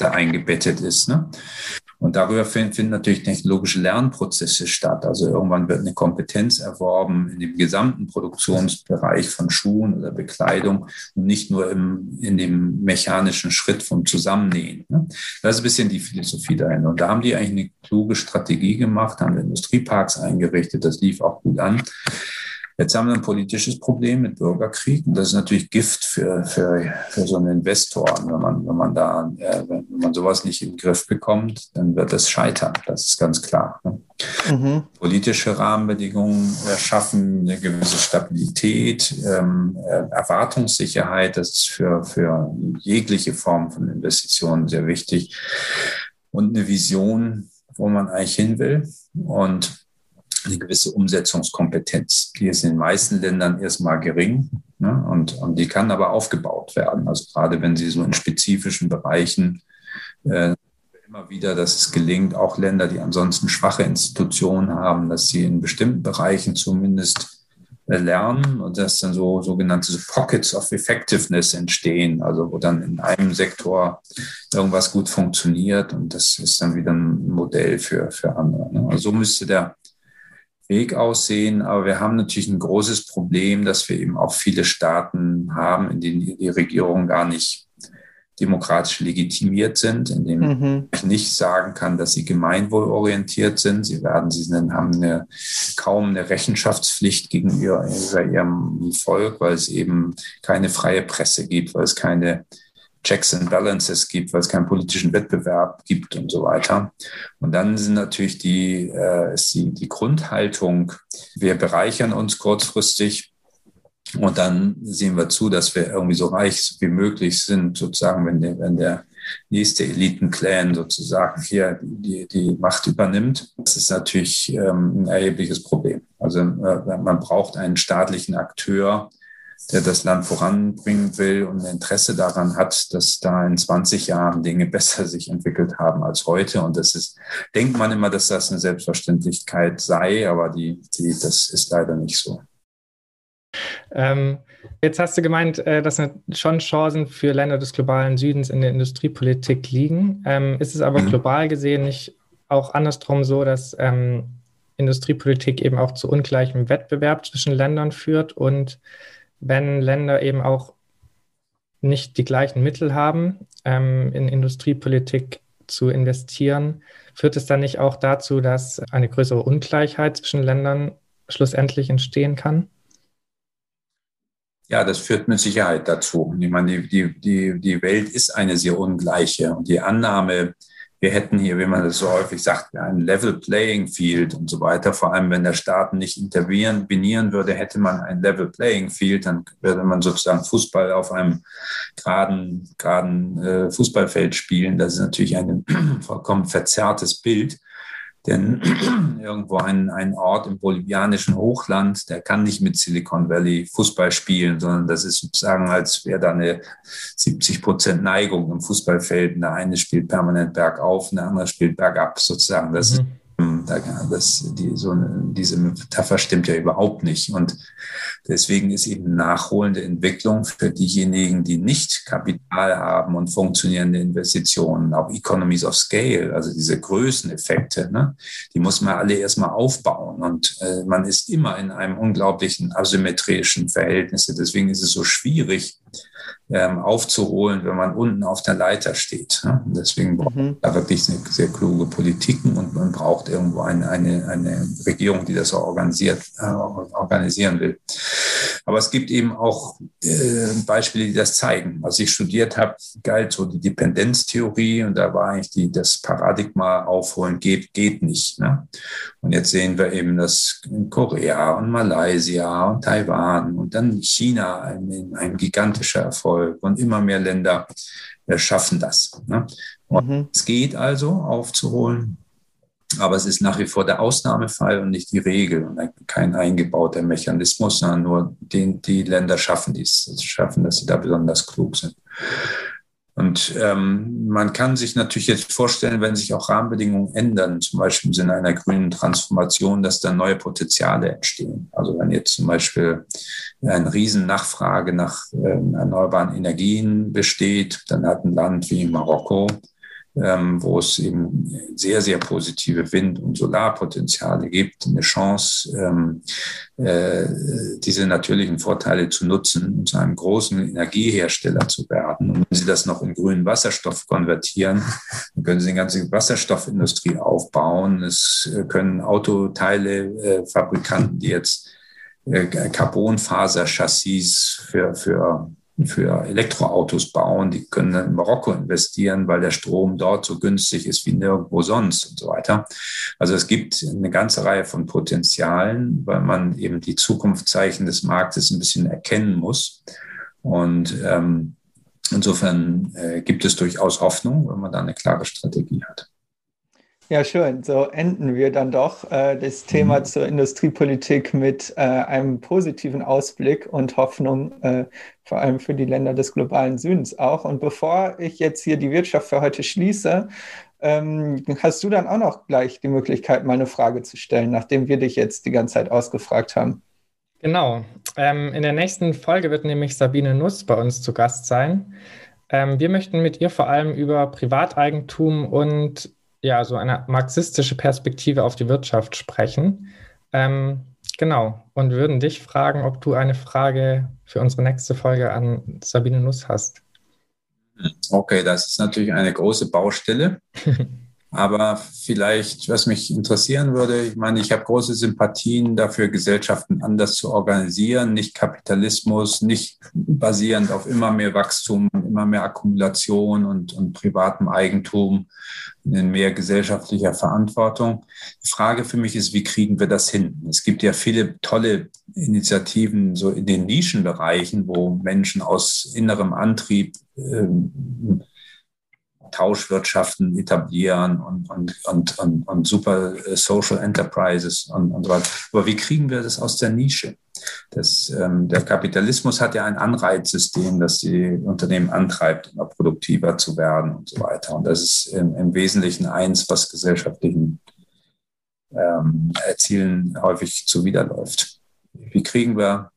eingebettet ist. Ne? Und darüber finden natürlich technologische Lernprozesse statt. Also irgendwann wird eine Kompetenz erworben in dem gesamten Produktionsbereich von Schuhen oder Bekleidung und nicht nur im, in dem mechanischen Schritt vom Zusammennähen. Ne? Das ist ein bisschen die Philosophie dahinter. Und da haben die eigentlich eine kluge Strategie gemacht, haben Industrieparks eingerichtet. Das lief auch gut an. Jetzt haben wir ein politisches Problem mit Bürgerkrieg und das ist natürlich Gift für, für, für so einen Investor. Wenn man, wenn man da, äh, wenn man sowas nicht in den Griff bekommt, dann wird es scheitern. Das ist ganz klar. Ne? Mhm. Politische Rahmenbedingungen erschaffen, eine gewisse Stabilität, ähm, äh, Erwartungssicherheit. Das ist für, für jegliche Form von Investitionen sehr wichtig. Und eine Vision, wo man eigentlich hin will. Und eine gewisse Umsetzungskompetenz. Die ist in den meisten Ländern erstmal gering ne? und, und die kann aber aufgebaut werden. Also gerade wenn Sie so in spezifischen Bereichen äh, immer wieder, dass es gelingt, auch Länder, die ansonsten schwache Institutionen haben, dass sie in bestimmten Bereichen zumindest äh, lernen und dass dann so sogenannte Pockets of Effectiveness entstehen, also wo dann in einem Sektor irgendwas gut funktioniert und das ist dann wieder ein Modell für, für andere. Ne? Also so müsste der Weg aussehen. Aber wir haben natürlich ein großes Problem, dass wir eben auch viele Staaten haben, in denen die Regierungen gar nicht demokratisch legitimiert sind, in denen mhm. ich nicht sagen kann, dass sie gemeinwohlorientiert sind. Sie werden, sie haben eine, kaum eine Rechenschaftspflicht gegenüber ihrem Volk, weil es eben keine freie Presse gibt, weil es keine Checks and Balances gibt, weil es keinen politischen Wettbewerb gibt und so weiter. Und dann sind natürlich die, äh, ist die, die Grundhaltung, wir bereichern uns kurzfristig und dann sehen wir zu, dass wir irgendwie so reich wie möglich sind, sozusagen, wenn der, wenn der nächste Elitenclan sozusagen hier die, die Macht übernimmt. Das ist natürlich ähm, ein erhebliches Problem. Also äh, man braucht einen staatlichen Akteur, der das Land voranbringen will und Interesse daran hat, dass da in 20 Jahren Dinge *laughs* besser sich entwickelt haben als heute. Und das ist, denkt man immer, dass das eine Selbstverständlichkeit sei, aber die, die, das ist leider nicht so. Ähm, jetzt hast du gemeint, äh, dass schon Chancen für Länder des globalen Südens in der Industriepolitik liegen. Ähm, ist es aber mhm. global gesehen nicht auch andersrum so, dass ähm, Industriepolitik eben auch zu ungleichem Wettbewerb zwischen Ländern führt und wenn Länder eben auch nicht die gleichen Mittel haben, ähm, in Industriepolitik zu investieren, führt es dann nicht auch dazu, dass eine größere Ungleichheit zwischen Ländern schlussendlich entstehen kann? Ja, das führt mit Sicherheit dazu. Ich meine, die, die, die Welt ist eine sehr ungleiche und die Annahme, wir hätten hier, wie man das so häufig sagt, ein Level Playing Field und so weiter. Vor allem, wenn der Staat nicht intervenieren würde, hätte man ein Level Playing Field, dann würde man sozusagen Fußball auf einem geraden, geraden äh, Fußballfeld spielen. Das ist natürlich ein *clears throat* vollkommen verzerrtes Bild. Denn *clears throat* irgendwo ein, ein Ort im bolivianischen Hochland, der kann nicht mit Silicon Valley Fußball spielen, sondern das ist sozusagen, als wäre da eine 70 Prozent Neigung im Fußballfeld. Der eine spielt permanent bergauf, der andere spielt bergab sozusagen. Das mhm. ist das, die, so diese Metapher stimmt ja überhaupt nicht. Und deswegen ist eben nachholende Entwicklung für diejenigen, die nicht Kapital haben und funktionierende Investitionen, auch Economies of Scale, also diese Größeneffekte, ne, die muss man alle erstmal aufbauen. Und äh, man ist immer in einem unglaublichen asymmetrischen Verhältnis. Deswegen ist es so schwierig, ähm, aufzuholen, wenn man unten auf der Leiter steht. Ne? Deswegen braucht man mhm. da wirklich sehr, sehr kluge Politiken und man braucht irgendwo eine, eine, eine Regierung, die das organisiert, äh, organisieren will. Aber es gibt eben auch äh, Beispiele, die das zeigen. Was ich studiert habe, galt so die Dependenztheorie und da war eigentlich die, das Paradigma aufholen geht, geht nicht. Ne? Und jetzt sehen wir eben, dass in Korea und Malaysia und Taiwan und dann China ein, ein gigantischer Erfolg und immer mehr Länder äh, schaffen das. Ne? Mhm. Es geht also aufzuholen, aber es ist nach wie vor der Ausnahmefall und nicht die Regel und kein eingebauter Mechanismus, sondern nur den, die Länder schaffen dies, schaffen, dass sie da besonders klug sind. Und ähm, man kann sich natürlich jetzt vorstellen, wenn sich auch Rahmenbedingungen ändern, zum Beispiel im Sinne einer grünen Transformation, dass dann neue Potenziale entstehen. Also wenn jetzt zum Beispiel eine Riesennachfrage nach äh, erneuerbaren Energien besteht, dann hat ein Land wie Marokko ähm, wo es eben sehr, sehr positive Wind- und Solarpotenziale gibt, eine Chance, ähm, äh, diese natürlichen Vorteile zu nutzen und zu einem großen Energiehersteller zu werden. Und wenn Sie das noch in grünen Wasserstoff konvertieren, *laughs* dann können Sie eine ganze Wasserstoffindustrie aufbauen. Es können Autoteile, äh, die jetzt äh, Carbonfaser-Chassis für, für für Elektroautos bauen, die können in Marokko investieren, weil der Strom dort so günstig ist wie nirgendwo sonst und so weiter. Also es gibt eine ganze Reihe von Potenzialen, weil man eben die Zukunftszeichen des Marktes ein bisschen erkennen muss. Und ähm, insofern äh, gibt es durchaus Hoffnung, wenn man da eine klare Strategie hat. Ja, schön. So enden wir dann doch äh, das Thema mhm. zur Industriepolitik mit äh, einem positiven Ausblick und Hoffnung, äh, vor allem für die Länder des globalen Südens auch. Und bevor ich jetzt hier die Wirtschaft für heute schließe, ähm, hast du dann auch noch gleich die Möglichkeit, mal eine Frage zu stellen, nachdem wir dich jetzt die ganze Zeit ausgefragt haben. Genau. Ähm, in der nächsten Folge wird nämlich Sabine Nuss bei uns zu Gast sein. Ähm, wir möchten mit ihr vor allem über Privateigentum und ja, so eine marxistische Perspektive auf die Wirtschaft sprechen. Ähm, genau. Und würden dich fragen, ob du eine Frage für unsere nächste Folge an Sabine Nuss hast. Okay, das ist natürlich eine große Baustelle. *laughs* Aber vielleicht, was mich interessieren würde, ich meine, ich habe große Sympathien dafür, Gesellschaften anders zu organisieren, nicht Kapitalismus, nicht basierend auf immer mehr Wachstum, immer mehr Akkumulation und, und privatem Eigentum, in mehr gesellschaftlicher Verantwortung. Die Frage für mich ist, wie kriegen wir das hin? Es gibt ja viele tolle Initiativen so in den Nischenbereichen, wo Menschen aus innerem Antrieb ähm, Tauschwirtschaften etablieren und, und, und, und, und super äh, Social Enterprises und, und so weiter. Aber wie kriegen wir das aus der Nische? Das, ähm, der Kapitalismus hat ja ein Anreizsystem, das die Unternehmen antreibt, immer produktiver zu werden und so weiter. Und das ist im, im Wesentlichen eins, was gesellschaftlichen ähm, Zielen häufig zuwiderläuft. Wie kriegen wir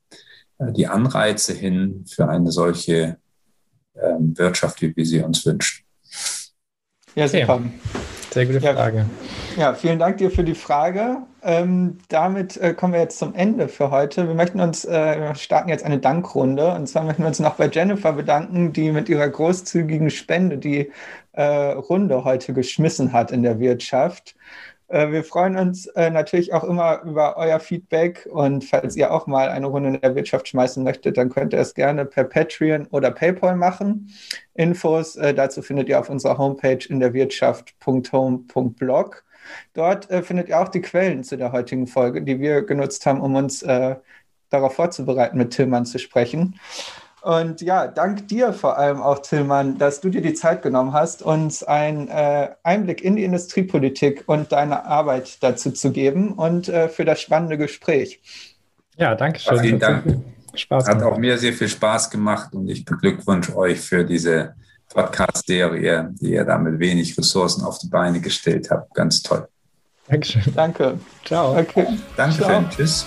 äh, die Anreize hin für eine solche ähm, Wirtschaft, wie wir sie uns wünschen? Ja, super. Okay. Sehr gute Frage. Ja, ja, vielen Dank dir für die Frage. Ähm, damit äh, kommen wir jetzt zum Ende für heute. Wir möchten uns, äh, wir starten jetzt eine Dankrunde. Und zwar möchten wir uns noch bei Jennifer bedanken, die mit ihrer großzügigen Spende die äh, Runde heute geschmissen hat in der Wirtschaft. Äh, wir freuen uns äh, natürlich auch immer über euer Feedback und falls ihr auch mal eine Runde in der Wirtschaft schmeißen möchtet, dann könnt ihr es gerne per Patreon oder PayPal machen. Infos äh, dazu findet ihr auf unserer Homepage in der Wirtschaft.home.blog. Dort findet ihr auch die Quellen zu der heutigen Folge, die wir genutzt haben, um uns darauf vorzubereiten, mit Tillmann zu sprechen. Und ja, dank dir vor allem auch, Tillmann, dass du dir die Zeit genommen hast, uns einen äh, Einblick in die Industriepolitik und deine Arbeit dazu zu geben und äh, für das spannende Gespräch. Ja, danke schön. Vielen Dank. Spaß Hat auch mir sehr viel Spaß gemacht und ich beglückwünsche euch für diese Podcast-Serie, die ihr da mit wenig Ressourcen auf die Beine gestellt habt. Ganz toll. Dankeschön. Danke. Ciao. Okay. Dankeschön. Ciao. Tschüss.